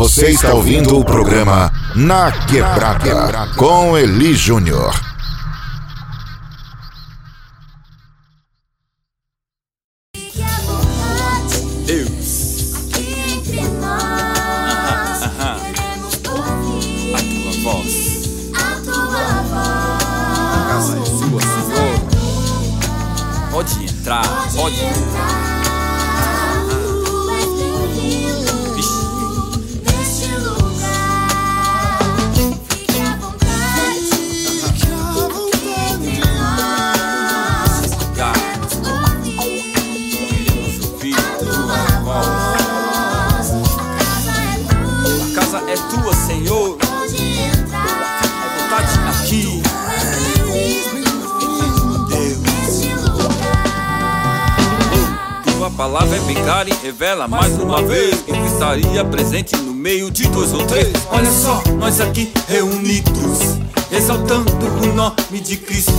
Você está ouvindo o programa Na Quebrada com Eli Júnior. Deus. Aham. A tua voz. A casa sua, Senhor. Pode entrar, pode entrar. Aqui. Tua palavra é bem e revela mais uma vez que estaria presente no meio de dois ou três. Olha só, nós aqui reunidos, exaltando o nome de Cristo.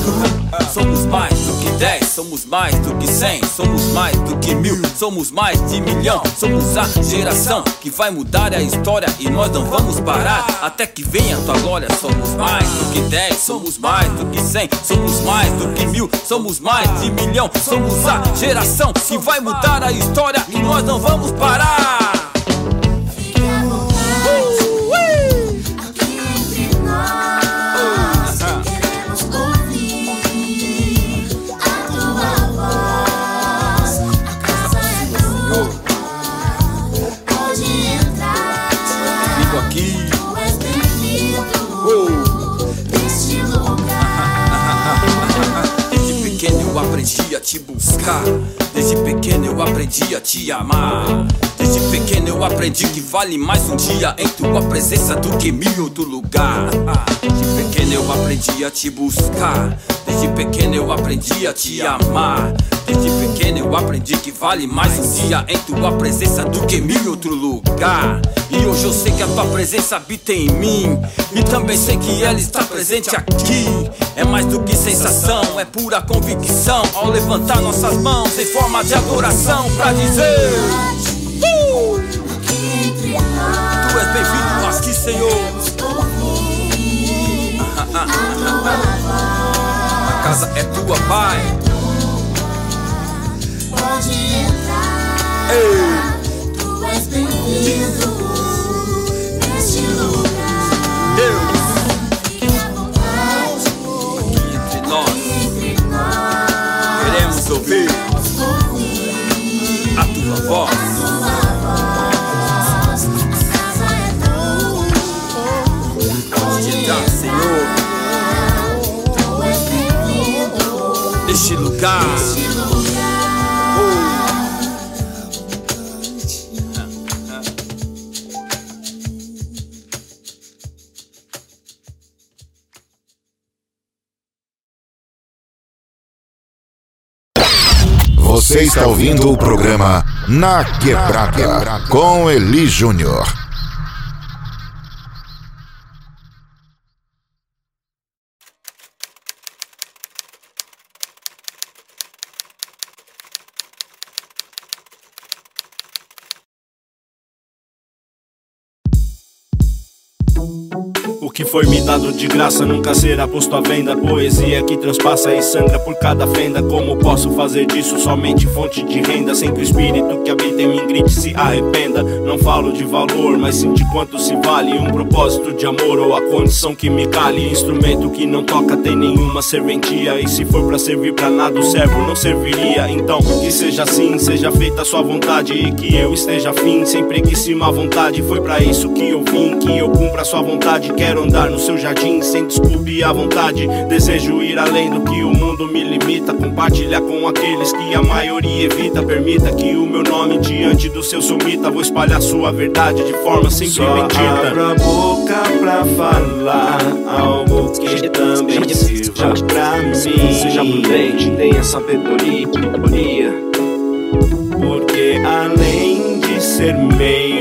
Somos mais do que dez, somos mais do que cem, somos mais do que mil, somos mais de milhão. Somos a geração que vai mudar a história e nós não vamos parar até que venha a tua glória. Somos mais do que dez, somos mais do que cem, somos mais do que mil, somos mais de milhão. Somos a geração que vai mudar a história e nós não vamos parar. Te buscar. Desde pequeno eu aprendi a te amar. Desde pequeno eu aprendi que vale mais um dia em tua presença do que mil em outro lugar. Desde pequeno eu aprendi a te buscar. Desde pequeno eu aprendi a te amar. Desde pequeno eu aprendi que vale mais um dia em tua presença do que mil em outro lugar. E hoje eu sei que a tua presença habita em mim. E também sei que ela está presente aqui. É mais do que sensação, é pura convicção. Ao levantar nossas mãos em forma de adoração pra dizer: uh! Tu és bem-vindo aqui, Senhor. A casa é tua, Pai. Pode entrar. Tu és bem-vindo lugar. Você está ouvindo o programa Na Quebrada com Eli Júnior. Foi me dado de graça nunca será posto à venda. Poesia que transpassa e sangra por cada fenda. Como posso fazer disso somente fonte de renda? Sem que o espírito que habita em mim grite se arrependa. Não falo de valor, mas sim de quanto se vale. Um propósito de amor ou a condição que me cale. Instrumento que não toca tem nenhuma serventia. E se for pra servir pra nada, o servo não serviria. Então que seja assim, seja feita a sua vontade. E que eu esteja afim, sem preguiça e má vontade. Foi pra isso que eu vim, que eu cumpra a sua vontade. Quero andar no seu jardim sem desculpa e à vontade. Desejo ir além do que o mundo me limita. Compartilhar com aqueles que a maioria evita. Permita que o meu nome diante do seu sumita. Vou espalhar sua verdade de forma sempre Só bendita. abra a boca pra falar algo que também sirva pra mim. Seja prudente, tenha sabedoria. Porque além de ser meio,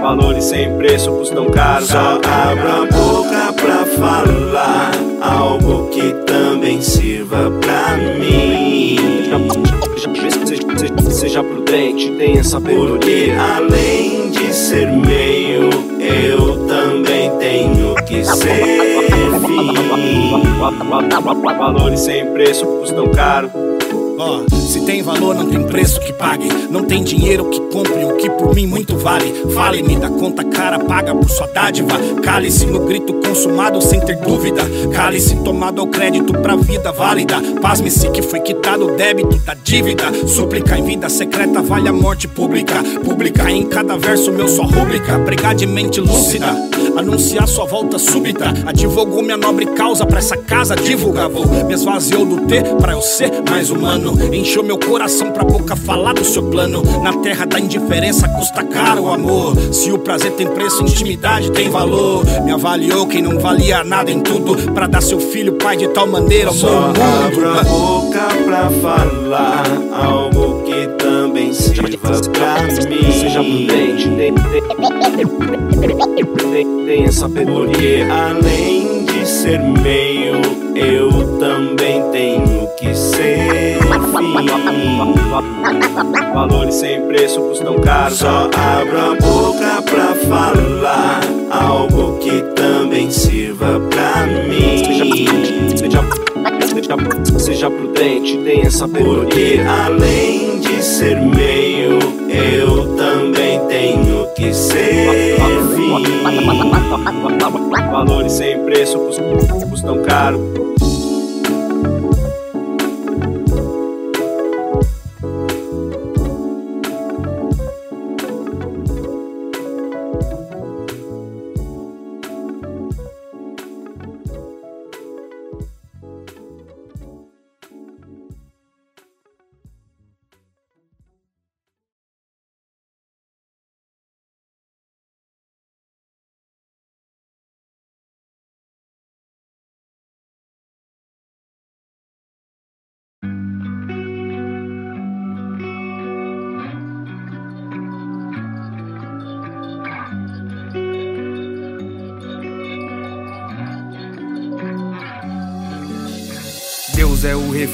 Valores sem preço custam caro. Só abra a boca pra falar algo que também sirva pra mim. Seja, prudente, tenha Porque sabedoria. além de ser meio, eu também tenho que ser fim. Valores sem preço custam caro. Ó, se tem valor, não tem preço que pague. Não tem dinheiro que compre o que por mim muito vale. Fale-me da conta cara paga por sua dádiva. Cale-se no grito consumado sem ter dúvida. Cale-se tomado ao crédito pra vida válida. Pasme-se que foi quitado o débito da dívida. Súplica em vida secreta vale a morte pública. Pública em cada verso, meu só rúbrica. Pregar de mente lúcida. Anunciar sua volta súbita. Advogou minha nobre causa pra essa casa divulgavou. Me esvaziou do ter pra eu ser mais humano. Encheu meu coração pra boca falar do seu plano. Na terra da indiferença custa caro o amor. Se o prazer tem preço, intimidade tem valor. Me avaliou quem não valia nada em tudo. Pra dar seu filho pai de tal maneira ao Só abra a boca pra falar algo que também sirva pra mim. Seja prudente, tenha sabedoria. Porque além de ser meio, eu também tenho que ser fim. Valores sem preço custam caro. Só abra a boca pra falar algo que também sirva pra mim. Seja, seja, seja prudente, tenha Porque sabedoria. além de ser meio, eu também tenho que ser fim. Valores sem preço custam caro.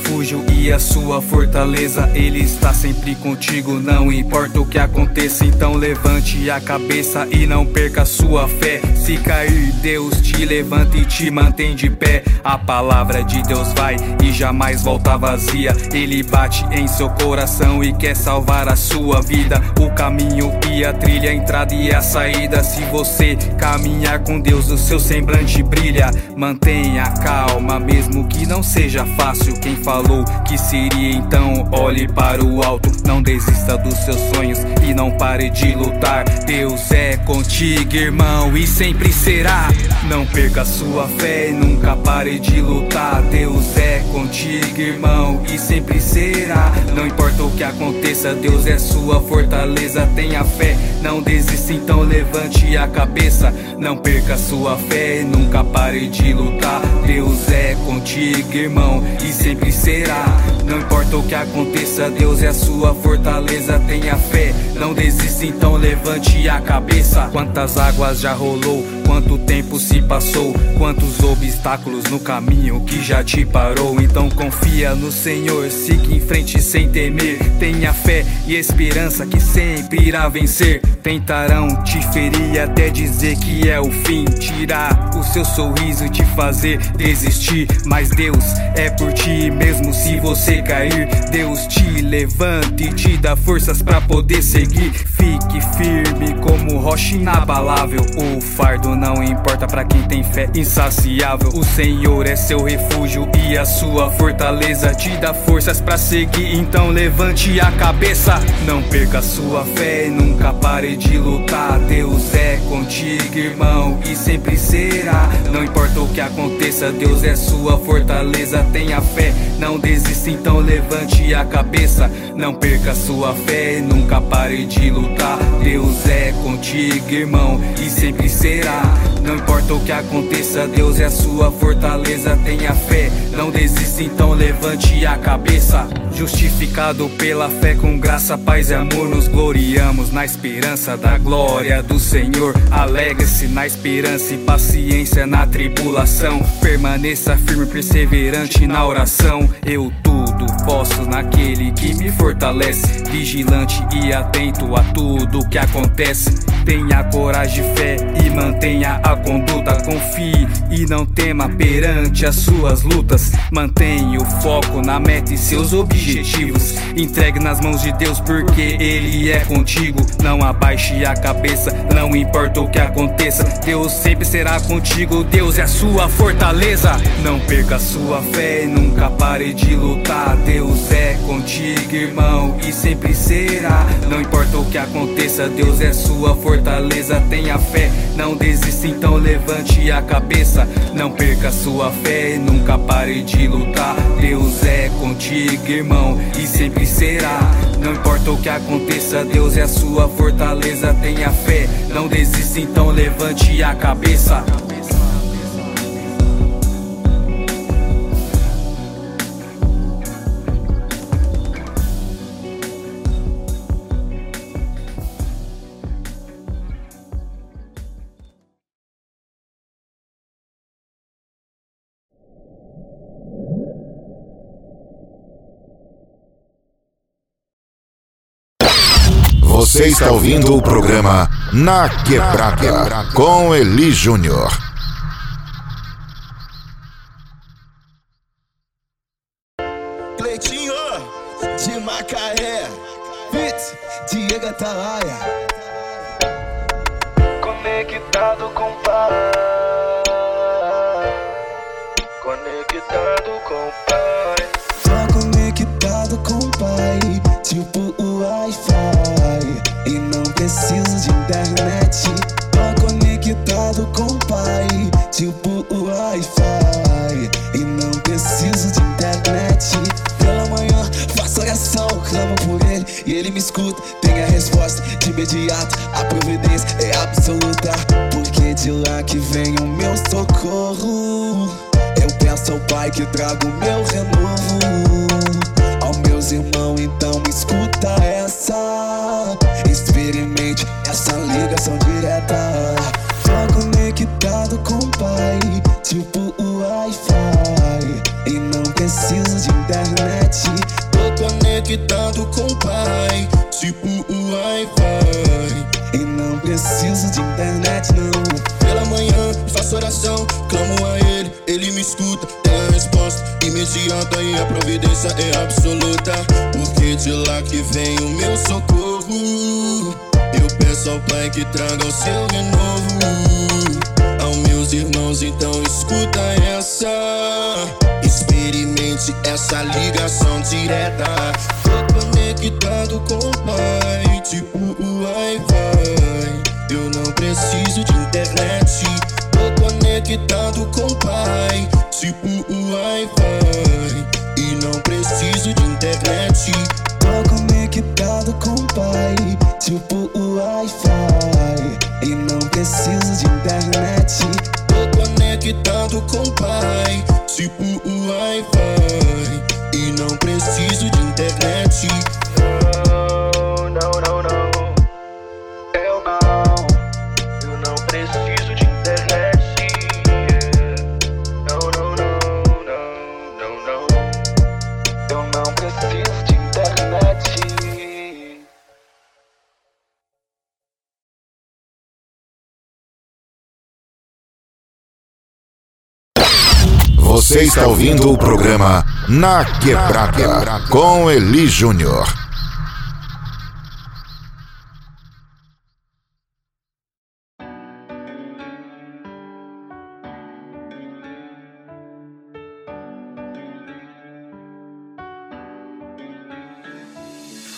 Refúgio e a sua fortaleza. Ele está sempre contigo, não importa o que aconteça. Então levante a cabeça e não perca sua fé. Se cair, Deus te levanta e te mantém de pé. A palavra de Deus vai e jamais volta vazia. Ele bate em seu coração e quer salvar a sua vida. O caminho e a trilha, a entrada e a saída. Se você caminhar com Deus, o seu semblante brilha. Mantenha calma, mesmo que não seja fácil. Quem falou que seria então, olhe para o alto. Não desista dos seus sonhos e não pare de lutar. Deus é contigo, irmão, e sempre será. Não perca sua fé nunca pare de lutar. Deus é contigo, irmão, e sempre será. Não importa o que aconteça, Deus é sua fortaleza. Tenha fé, não desista, então levante a cabeça. Não perca sua fé nunca pare de lutar. Deus é contigo, irmão, e sempre será. Não importa o que aconteça, Deus é sua fortaleza. Tenha fé, não desista, então levante a cabeça. Quantas águas já rolou? Quanto tempo se passou? Quantos obstáculos no caminho que já te parou? Então confia no Senhor, siga em frente sem temer. Tenha fé e esperança que sempre irá vencer. Tentarão te ferir até dizer que é o fim. Tirar o seu sorriso e te fazer desistir. Mas Deus é por ti, mesmo se você cair. Deus te levanta e te dá forças pra poder seguir. Fique firme como rocha inabalável. O fardo não importa pra quem tem fé insaciável. O Senhor é seu refúgio e a sua fortaleza te dá forças pra seguir. Então levante a cabeça, não perca sua fé nunca pare de lutar. Deus é contigo, irmão, e sempre será. Não importa o que aconteça, Deus é sua fortaleza. Tenha fé, não desista, então levante a cabeça. Não perca sua fé nunca pare de lutar. Deus é contigo, irmão, e sempre será. Não importa o que aconteça, Deus é sua fortaleza. Tenha fé, não desista, então levante a cabeça. Justificado pela fé, com graça, paz e amor, nos gloriamos na esperança da glória do Senhor. Alegre-se na esperança e paciência na tribulação. Permaneça firme, perseverante na oração. Eu posso naquele que me fortalece. Vigilante e atento a tudo que acontece. Tenha coragem, fé e mantenha a conduta. Confie e não tema perante as suas lutas. Mantenha o foco na meta e seus objetivos. Entregue nas mãos de Deus, porque Ele é contigo. Não abaixe a cabeça, não importa o que aconteça. Deus sempre será contigo. Deus é a sua fortaleza. Não perca sua fé e nunca pare de lutar. Deus é contigo, irmão, e sempre será. Não importa o que aconteça, Deus é sua fortaleza. Tenha fé, não desista, então levante a cabeça. Não perca sua fé e nunca pare de lutar. Deus é contigo, irmão, e sempre será. Não importa o que aconteça, Deus é sua fortaleza. Tenha fé, não desista, então levante a cabeça. Você está ouvindo o programa Na Quebrada com Eli Júnior. Cleitinho de Macaé, Fitz, Diego Atalaia. Conectado com o pai. Conectado com o pai. Tô conectado com o pai, tipo o tipo o Wi-Fi. E não preciso de internet. Pela manhã faço oração, clamo por ele e ele me escuta. Tem a resposta de imediato, a providência é absoluta. Porque de lá que vem o meu socorro. Eu peço ao pai que traga o meu renovo. Ao meus irmãos, então escuta essa. Experimente essa ligação direta. Tô conectado com o pai, tipo o Wi-Fi. E não preciso de internet. Tô conectado com o pai, tipo o Wi-Fi. E não preciso de internet, não. Pela manhã faço oração, clamo a ele, ele me escuta. Tem a resposta imediata e a providência é absoluta. Porque de lá que vem o meu socorro. Eu peço ao Pai que traga o seu renovo. Aos meus irmãos, então escuta essa. Experimente essa ligação direta. Tô conectado com o Pai, tipo o Wi-Fi. Eu não preciso de internet. Tô conectado com o pai, tipo o Wi-Fi. E não preciso de internet. Tô conectado com o pai, tipo o Wi-Fi. E não preciso de internet. Tô conectado com o pai, tipo o Wi-Fi. E não preciso de internet. Não, não, não. Você está ouvindo o programa Na Quebrada com Eli Júnior.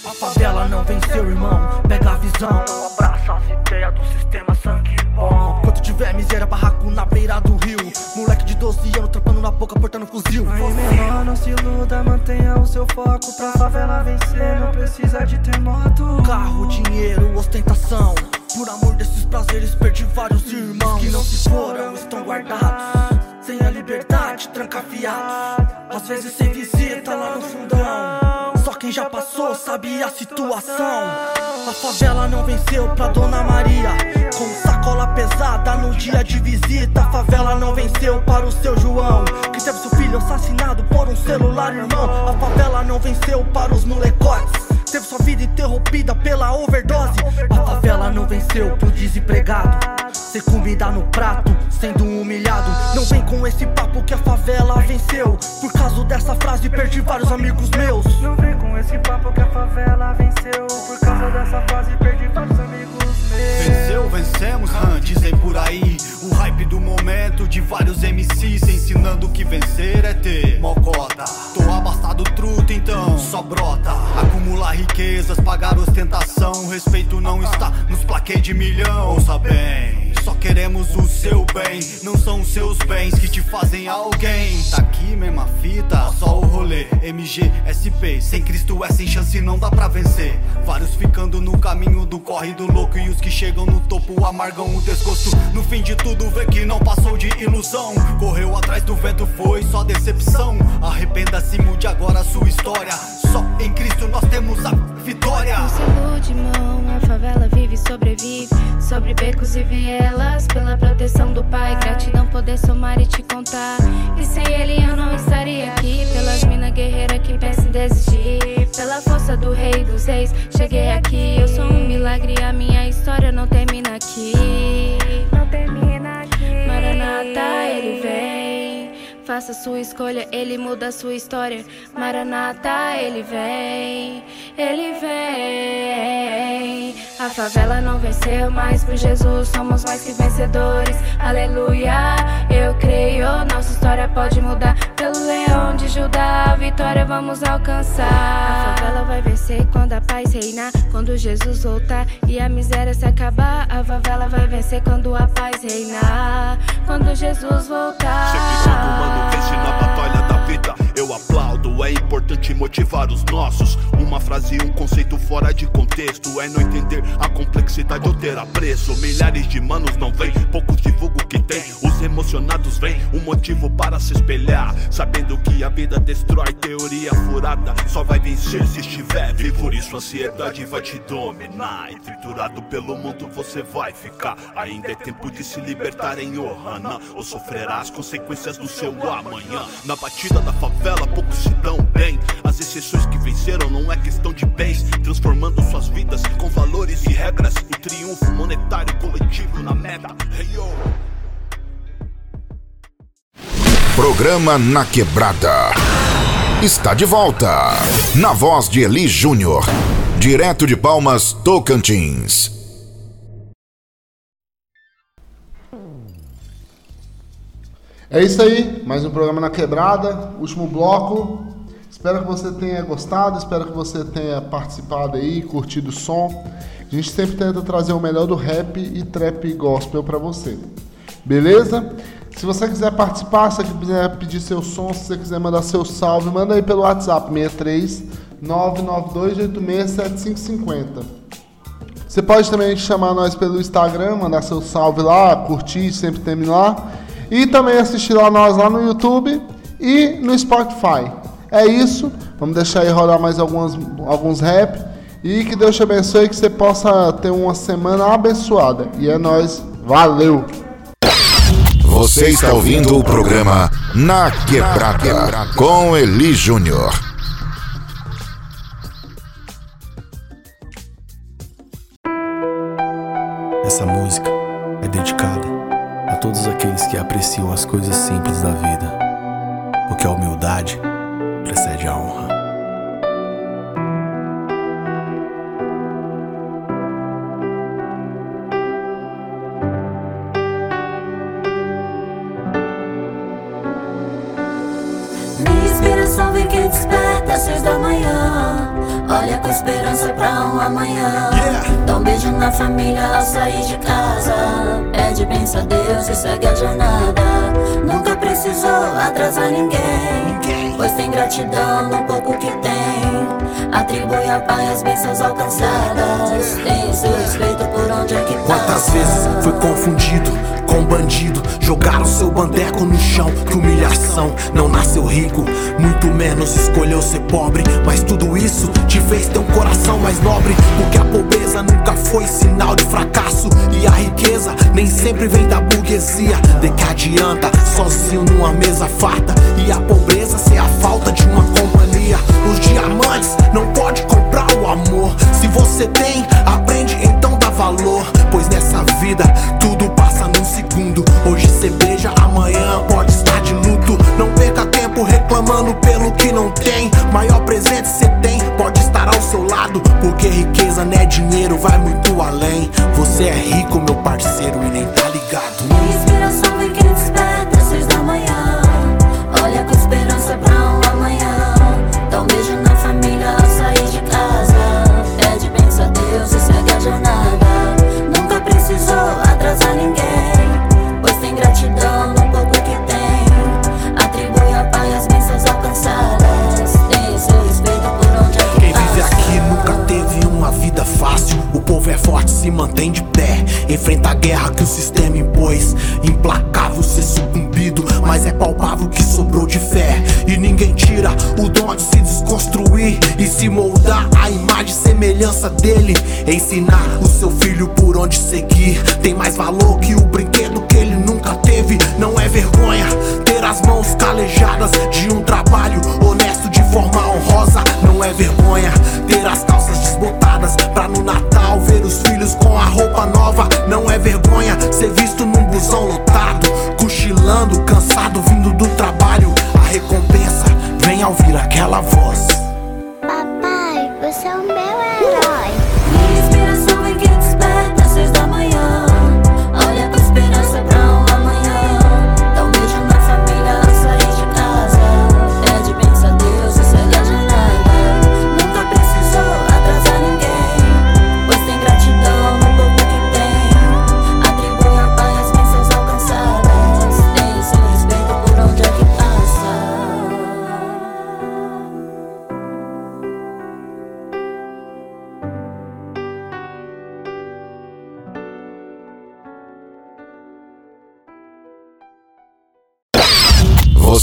A favela não venceu, irmão. Pega a visão. Não abraça as ideias do sistema sangue bom. Tiver miséria, barraco na beira do rio. Moleque de 12 anos, trampando na boca, portando fuzil. Aí, menor, não se iluda, mantenha o seu foco. Pra favela vencer, não precisa de ter moto. Carro, dinheiro, ostentação. Por amor desses prazeres, perdi vários irmãos. Que não se foram, estão guardados. Sem a liberdade, trancafiados. Às vezes sem visita lá no fundão. Quem já passou sabe a situação. A favela não venceu pra Dona Maria. Com sacola pesada no dia de visita. A favela não venceu para o seu João. Que teve seu filho assassinado por um celular, irmão. A favela não venceu para os molecotes. Teve sua vida interrompida pela overdose. A favela não venceu pro desempregado. Sem comida no prato, sendo humilhado. Não vem com esse papo que a favela venceu. Por causa dessa frase, perdi vários amigos meus. Não vem com esse papo que a favela venceu. Por causa dessa fase, perdi vários amigos. Venceu, vencemos, hum, dizem por aí. O hype do momento de vários MCs ensinando que vencer é ter mocota. Tô abastado truta, então só brota. Acumular riquezas, pagar ostentação. Respeito não está nos plaquês de milhão. Ouça bem. Só queremos o seu bem, não são os seus bens que te fazem alguém. Tá aqui mesma fita, só o rolê. MG, SP, sem Cristo é sem chance, não dá pra vencer. Vários ficando no caminho do corre do louco e os que chegam no topo amargam o desgosto. No fim de tudo, vê que não passou de ilusão. Correu atrás do vento, foi só decepção. Arrependa-se, mude agora sua história. Só em Cristo nós temos a vitória. Não se ilude, irmão. A favela vive e sobrevive. Sobre becos e vielas. Pela proteção do pai. Gratidão poder somar e te contar. E sem ele eu não estaria aqui. Pelas minas guerreiras que pensam em desistir. Pela força do rei dos reis. Cheguei aqui. Eu sou um milagre. A minha história não termina aqui. Não termina aqui. Maranata, ele vem. Faça sua escolha, ele muda a sua história. Maranata, ele vem, ele vem. A favela não venceu, mas por Jesus somos mais que vencedores. Aleluia, eu creio, nossa história pode mudar. Pelo leão de Judá, a vitória vamos alcançar. A favela vai vencer quando a paz reinar, quando Jesus voltar e a miséria se acabar. A favela vai vencer quando a paz reinar, quando Jesus voltar. Vence na batalha da vida. Aplaudo, é importante motivar os nossos. Uma frase e um conceito fora de contexto. É não entender a complexidade ou ter apreço. Milhares de manos não vêm, poucos divulgam o que tem. Os emocionados vêm, um motivo para se espelhar. Sabendo que a vida destrói teoria furada. Só vai vencer se estiver vivo. Por isso a ansiedade vai te dominar. E triturado pelo mundo você vai ficar. Ainda é tempo de se libertar em Ohana. Ou sofrerá as consequências do seu amanhã. Na batida da favela, poucos se dão bem. As exceções que venceram não é questão de bens, transformando suas vidas com valores e regras. O triunfo monetário coletivo na meta. Hey. Programa Na Quebrada. Está de volta. Na voz de Eli Júnior. Direto de Palmas, Tocantins. É isso aí, mais um programa na quebrada, último bloco. Espero que você tenha gostado, espero que você tenha participado aí, curtido o som. A gente sempre tenta trazer o melhor do rap e trap gospel para você. Beleza? Se você quiser participar, se você quiser pedir seu som, se você quiser mandar seu salve, manda aí pelo WhatsApp 63 992867550. Você pode também chamar nós pelo Instagram, mandar seu salve lá, curtir, sempre tem lá. E também assistir lá nós lá no YouTube e no Spotify. É isso. Vamos deixar aí rolar mais algumas, alguns rap. E que Deus te abençoe e que você possa ter uma semana abençoada. E é nóis. Valeu! Você está ouvindo o programa Na Quebrada com Eli Júnior. Essa música é dedicada a todos aqueles que apreciam as coisas simples da vida, porque a humildade precede a honra. Minha inspiração vem que desperta às seis da manhã. Olha com esperança pra um amanhã. Dá um beijo na família ao sair de casa. Pede bênção a Deus e segue a jornada. Nunca precisou atrasar ninguém. Pois tem gratidão no pouco que tem. Atribui ao Pai as bênçãos alcançadas. Tem seu respeito por onde é que Quantas passa. vezes foi confundido com bandido? Jogaram seu bandeco no chão, que humilhação. Não nasceu rico, muito menos escolheu ser pobre. Mas tudo isso te fez ter um coração mais nobre. Porque a pobreza nunca foi sinal de fracasso. E a riqueza nem sempre vem da burguesia. De que adianta sozinho numa mesa farta. E a pobreza ser a falta de uma companhia. Os diamantes não pode comprar o amor. Se você tem, aprende então dá valor. Pois nessa vida tudo tempo reclamando pelo que não tem. Maior presente cê tem, pode estar ao seu lado. Porque riqueza não é dinheiro, vai muito além. Você é rico, meu parceiro, e nem tá ligado. Mantém de pé. Enfrenta a guerra que o sistema impôs. Implacável ser sucumbido, mas é palpável que sobrou de fé. E ninguém tira o dom de se desconstruir e se moldar a imagem e semelhança dele. Ensinar o seu filho por onde seguir. Tem mais valor que o brinquedo que ele nunca teve. Não é vergonha ter as mãos calejadas de um trabalho honesto de forma honrosa. Não é vergonha ter as calças pra no Natal ver os filhos com a roupa nova. Não é vergonha ser visto num busão lotado, cochilando, cansado, vindo do trabalho. A recompensa vem ao ouvir aquela voz.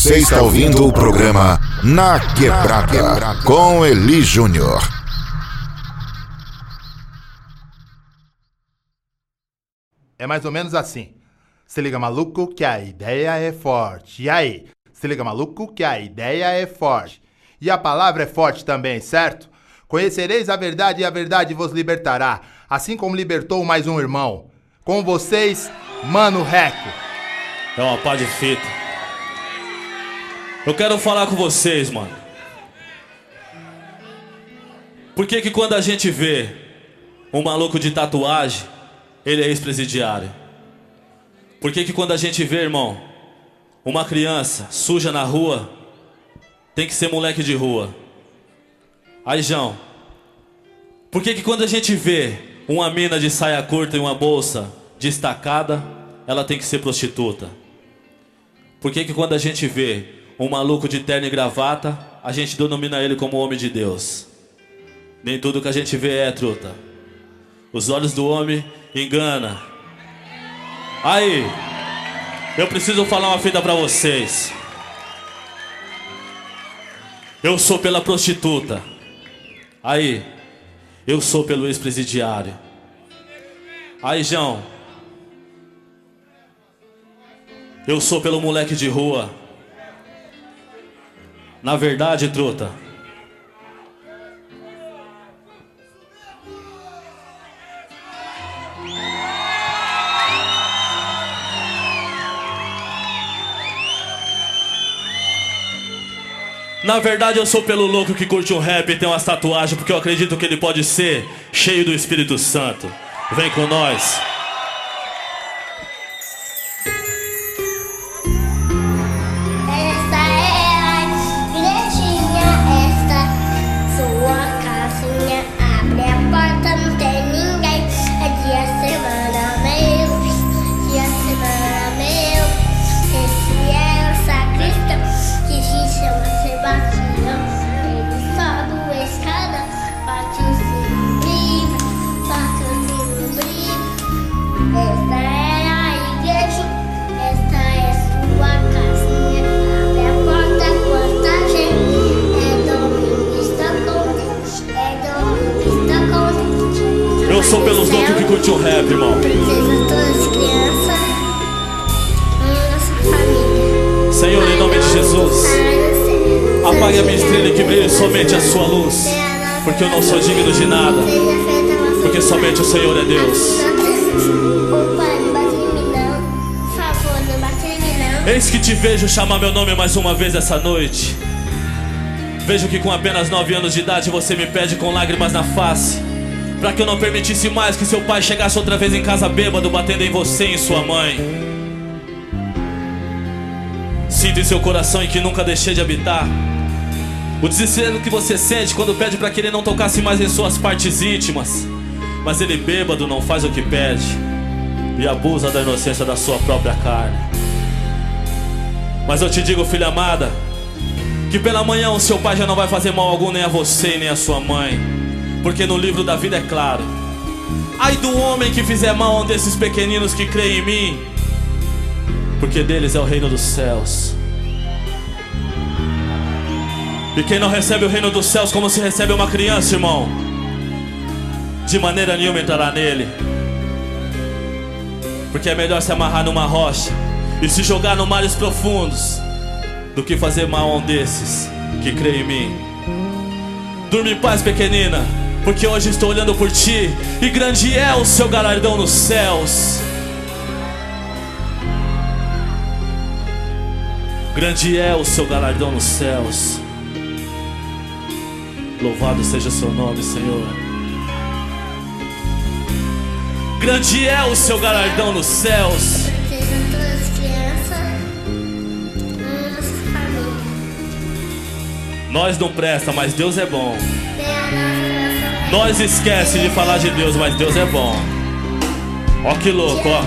Você está ouvindo o programa Na Quebrada com Eli Júnior. É mais ou menos assim. Se liga maluco que a ideia é forte. E aí? Se liga maluco que a ideia é forte. E a palavra é forte também, certo? Conhecereis a verdade e a verdade vos libertará, assim como libertou mais um irmão. Com vocês, Mano Reco. É uma pá de fita. Eu quero falar com vocês, mano. Por que que quando a gente vê um maluco de tatuagem, ele é ex-presidiário? Por que que quando a gente vê, irmão, uma criança suja na rua, tem que ser moleque de rua? Aí, João, por que que quando a gente vê uma mina de saia curta e uma bolsa destacada, ela tem que ser prostituta? Por que, que quando a gente vê um maluco de terno e gravata, a gente denomina ele como homem de Deus? Nem tudo que a gente vê é truta. Os olhos do homem engana. Aí, eu preciso falar uma fita pra vocês. Eu sou pela prostituta. Aí, eu sou pelo ex-presidiário. Aí, João. Eu sou pelo moleque de rua. Na verdade, truta. Na verdade, eu sou pelo louco que curte um rap e tem umas tatuagens, porque eu acredito que ele pode ser cheio do Espírito Santo. Vem com nós. Eu não sou digno de nada. Porque somente o Senhor é Deus. Eis que te vejo chamar meu nome mais uma vez essa noite. Vejo que com apenas nove anos de idade você me pede com lágrimas na face. Pra que eu não permitisse mais que seu pai chegasse outra vez em casa bêbado, batendo em você e em sua mãe. Sinto em seu coração em que nunca deixei de habitar. O desespero que você sente quando pede pra que ele não tocasse mais em suas partes íntimas. Mas ele bêbado não faz o que pede e abusa da inocência da sua própria carne. Mas eu te digo, filha amada, que pela manhã o seu pai já não vai fazer mal algum nem a você nem a sua mãe. Porque no livro da vida é claro. Ai do homem que fizer mal a um desses pequeninos que creem em mim, porque deles é o reino dos céus. E quem não recebe o reino dos céus como se recebe uma criança, irmão, de maneira nenhuma entrará nele. Porque é melhor se amarrar numa rocha e se jogar no mares profundos do que fazer mal a um desses que crê em mim. Durma em paz, pequenina, porque hoje estou olhando por ti e grande é o seu galardão nos céus. Grande é o seu galardão nos céus. Louvado seja o seu nome, Senhor. Grande é o seu galardão nos céus. Nós não presta, mas Deus é bom. Nós esquece de falar de Deus, mas Deus é bom. Ó que louco, ó.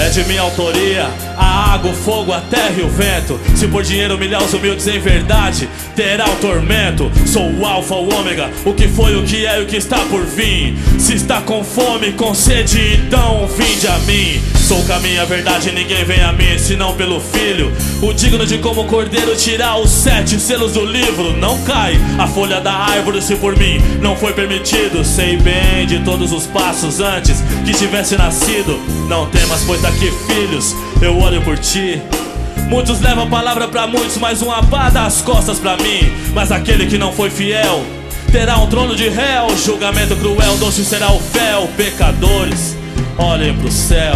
É de minha autoria a água, o fogo, a terra e o vento. Se por dinheiro humilhar os humildes em verdade, terá o tormento. Sou o alfa, o ômega, o que foi, o que é e o que está por vir. Se está com fome, com sede, então vinde a mim. Sou o caminho, a verdade, ninguém vem a mim, senão pelo filho. O digno de como cordeiro tirar os sete selos do livro. Não cai a folha da árvore se por mim não foi permitido. Sei bem de todos os passos antes que tivesse nascido. Não temas, pois daqui, filhos, eu olho por ti. Muitos levam palavra pra muitos, mas um abá dá as costas pra mim. Mas aquele que não foi fiel terá um trono de réu. Julgamento cruel, doce será o fel. Pecadores, olhem pro céu.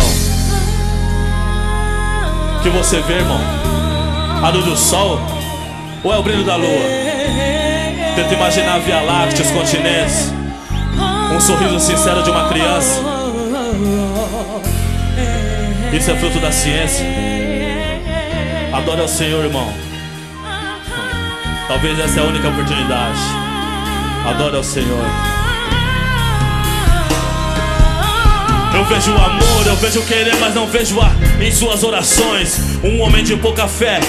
O que você vê, irmão? A luz do sol ou é o brilho da lua? Tenta imaginar a Via Láctea, os continentes. Um sorriso sincero de uma criança. Isso é fruto da ciência. Adore ao Senhor, irmão. Talvez essa é a única oportunidade. Adore ao Senhor. Eu vejo o amor, eu vejo querer, mas não vejo a em suas orações. Um homem de pouca fé.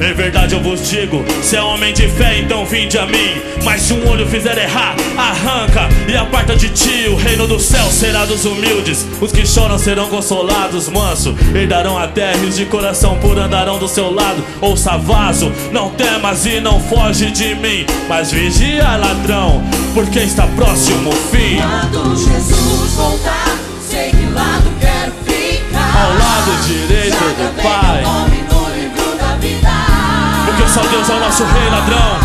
Em verdade eu vos digo, se é homem de fé, então vinde a mim. Mas se um olho fizer errar, arranca e aparta de ti. O reino do céu será dos humildes. Os que choram serão consolados, manso. Herdarão a terra e os de coração puro andarão do seu lado. Ouça vaso, não temas e não foge de mim. Mas vigia, ladrão, porque está próximo o fim. Quando Jesus voltar, sei que lado quero ficar. Ao lado direito do Pai. Deus é o nosso rei, ladrão.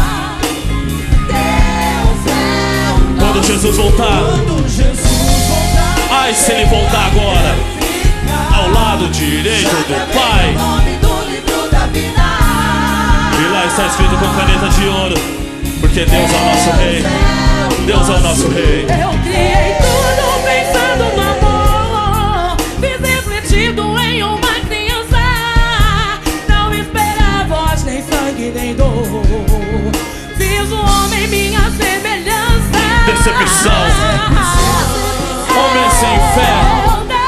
Quando Jesus voltar, ai se ele voltar agora, ao lado direito do Pai. E lá está escrito com caneta de ouro, porque Deus é o nosso rei. Deus é o nosso rei. Eu criei tudo pensando no amor. Fiz refletido em uma nem dor. Fiz o homem minha semelhança. Decepção. Homem sem fé.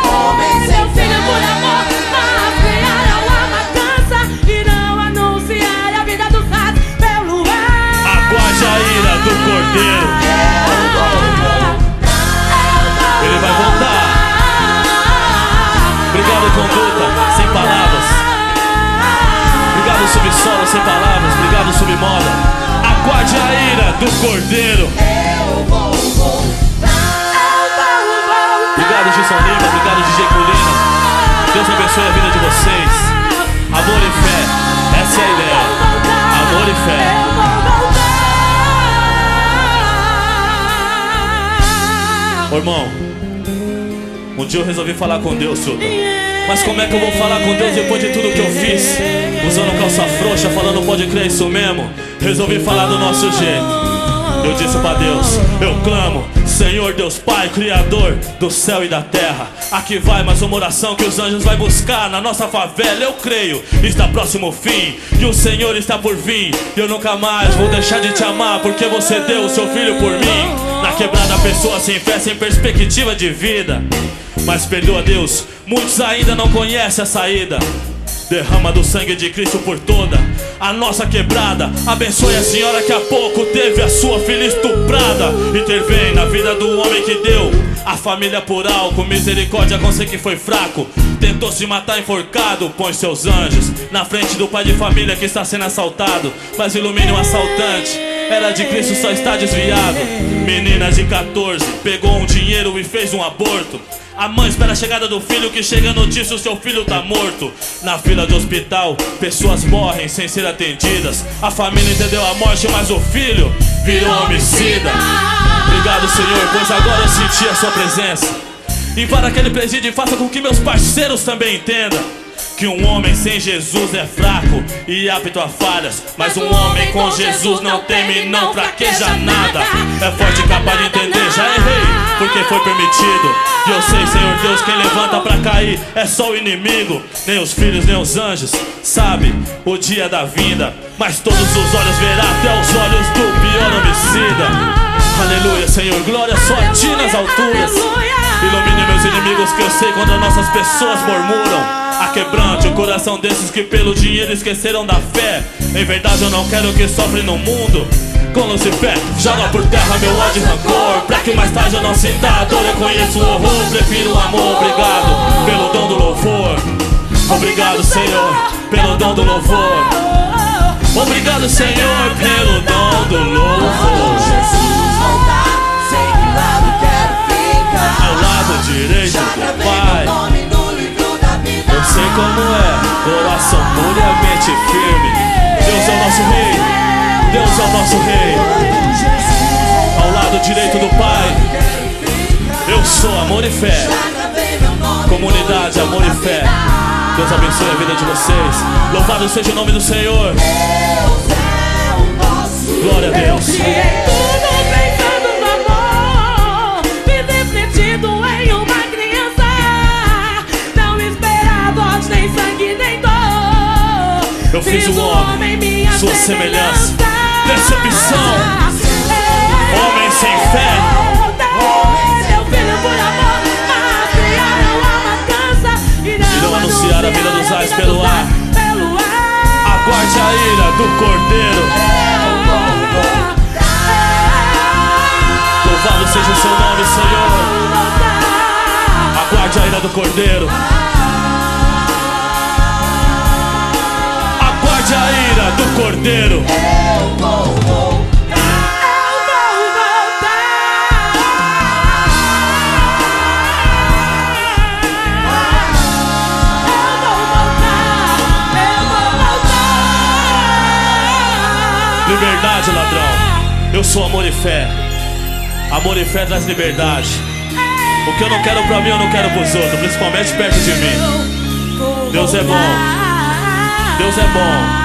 Homem seu filho por amor, mas criaram a matança e não anunciaram a vida dos ratos pelo ar. Aguarde a ira do cordeiro. Ele vai voltar. Obrigado, conduta, Subsolo, sem palavras. Obrigado, submoda. Aguarde a ira do cordeiro. Obrigado, Gilson Lima. Obrigado, DJ Colina. Deus abençoe a vida de vocês. Amor e fé. Essa é a ideia. Amor e fé. Irmão, um dia eu resolvi falar com Deus, senhor. Mas como é que eu vou falar com Deus depois de tudo que eu fiz? Usando calça frouxa, falando pode crer isso mesmo. Resolvi falar do nosso jeito. Eu disse pra Deus, eu clamo, Senhor Deus Pai, Criador do céu e da terra. Aqui vai mais uma oração que os anjos vai buscar na nossa favela. Eu creio, está próximo o fim e o Senhor está por vir. Eu nunca mais vou deixar de te amar porque você deu o seu filho por mim. Na quebrada, pessoa sem fé, sem perspectiva de vida. Mas perdoa Deus, muitos ainda não conhecem a saída. Derrama do sangue de Cristo por toda a nossa quebrada. Abençoe a senhora que há pouco teve a sua filha estuprada. Intervém na vida do homem que deu a família por álcool. Misericórdia com você que foi fraco. Tentou se matar enforcado. Põe seus anjos na frente do pai de família que está sendo assaltado. Mas ilumine o assaltante. Era de Cristo só está desviado. Menina de 14 pegou um dinheiro e fez um aborto. A mãe espera a chegada do filho que chega a notícia o seu filho tá morto. Na fila do hospital, pessoas morrem sem ser atendidas. A família entendeu a morte, mas o filho virou homicida. Obrigado, Senhor, pois agora eu senti a sua presença. E para aquele presídio, faça com que meus parceiros também entendam. Que um homem sem Jesus é fraco e apto a falhas. Mas um homem com Jesus não teme e não fraqueja nada. É forte e capaz de entender, já errei, porque foi permitido. E eu sei, Senhor Deus, quem levanta pra cair é só o inimigo. Nem os filhos, nem os anjos. Sabe o dia da vinda. Mas todos os olhos verá até os olhos do pior homicida. Aleluia, Senhor, glória só a ti nas alturas. Ilumine meus inimigos que eu sei quando as nossas pessoas murmuram. Aquebrante o coração desses que pelo dinheiro esqueceram da fé. Em verdade eu não quero que sofre no mundo. Com Lucifer, joga por terra meu ódio e rancor. Pra que mais tarde eu não sinta a dor Eu conheço o horror, prefiro o amor Obrigado pelo dom do louvor. Obrigado, Senhor, pelo dom do louvor. Obrigado, Senhor, pelo dom do louvor. Ao lado direito do Pai. sei como é, coração puro e a mente firme Deus é o nosso rei Deus é o nosso rei. Ao lado direito do Pai, eu sou amor e fé. Comunidade, amor e fé. Deus abençoe a vida de vocês. Louvado seja o nome do Senhor. Glória a Deus. Eu fiz o homem, sua semelhança, decepção. Homem sem fé. Meu filho por amor, matriar eu uma matança. E não anunciar a vida dos ais pelo ar. Aguarde a ira do cordeiro. Louvado seja o seu nome, Senhor. Aguarde a ira do cordeiro. Aguarde a ira do cordeiro. Liberdade, ladrão. Eu sou amor e fé. Amor e fé traz liberdade. O que eu não quero pra mim, eu não quero pros outros, principalmente perto de mim. Deus é bom. Deus é bom.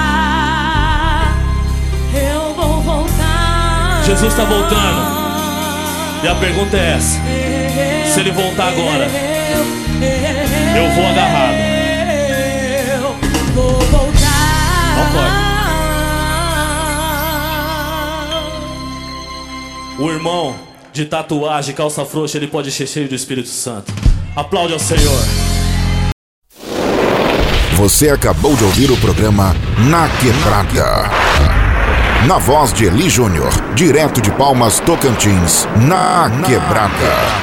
Eu vou voltar. Jesus tá voltando. E a pergunta é essa: se ele voltar agora, eu vou agarrado. Eu vou voltar. Não pode. O irmão de tatuagem, calça frouxa, ele pode ser cheio do Espírito Santo. Aplaude ao Senhor. Você acabou de ouvir o programa Na Quebrada. Na voz de Eli Júnior, direto de Palmas, Tocantins, Na Quebrada.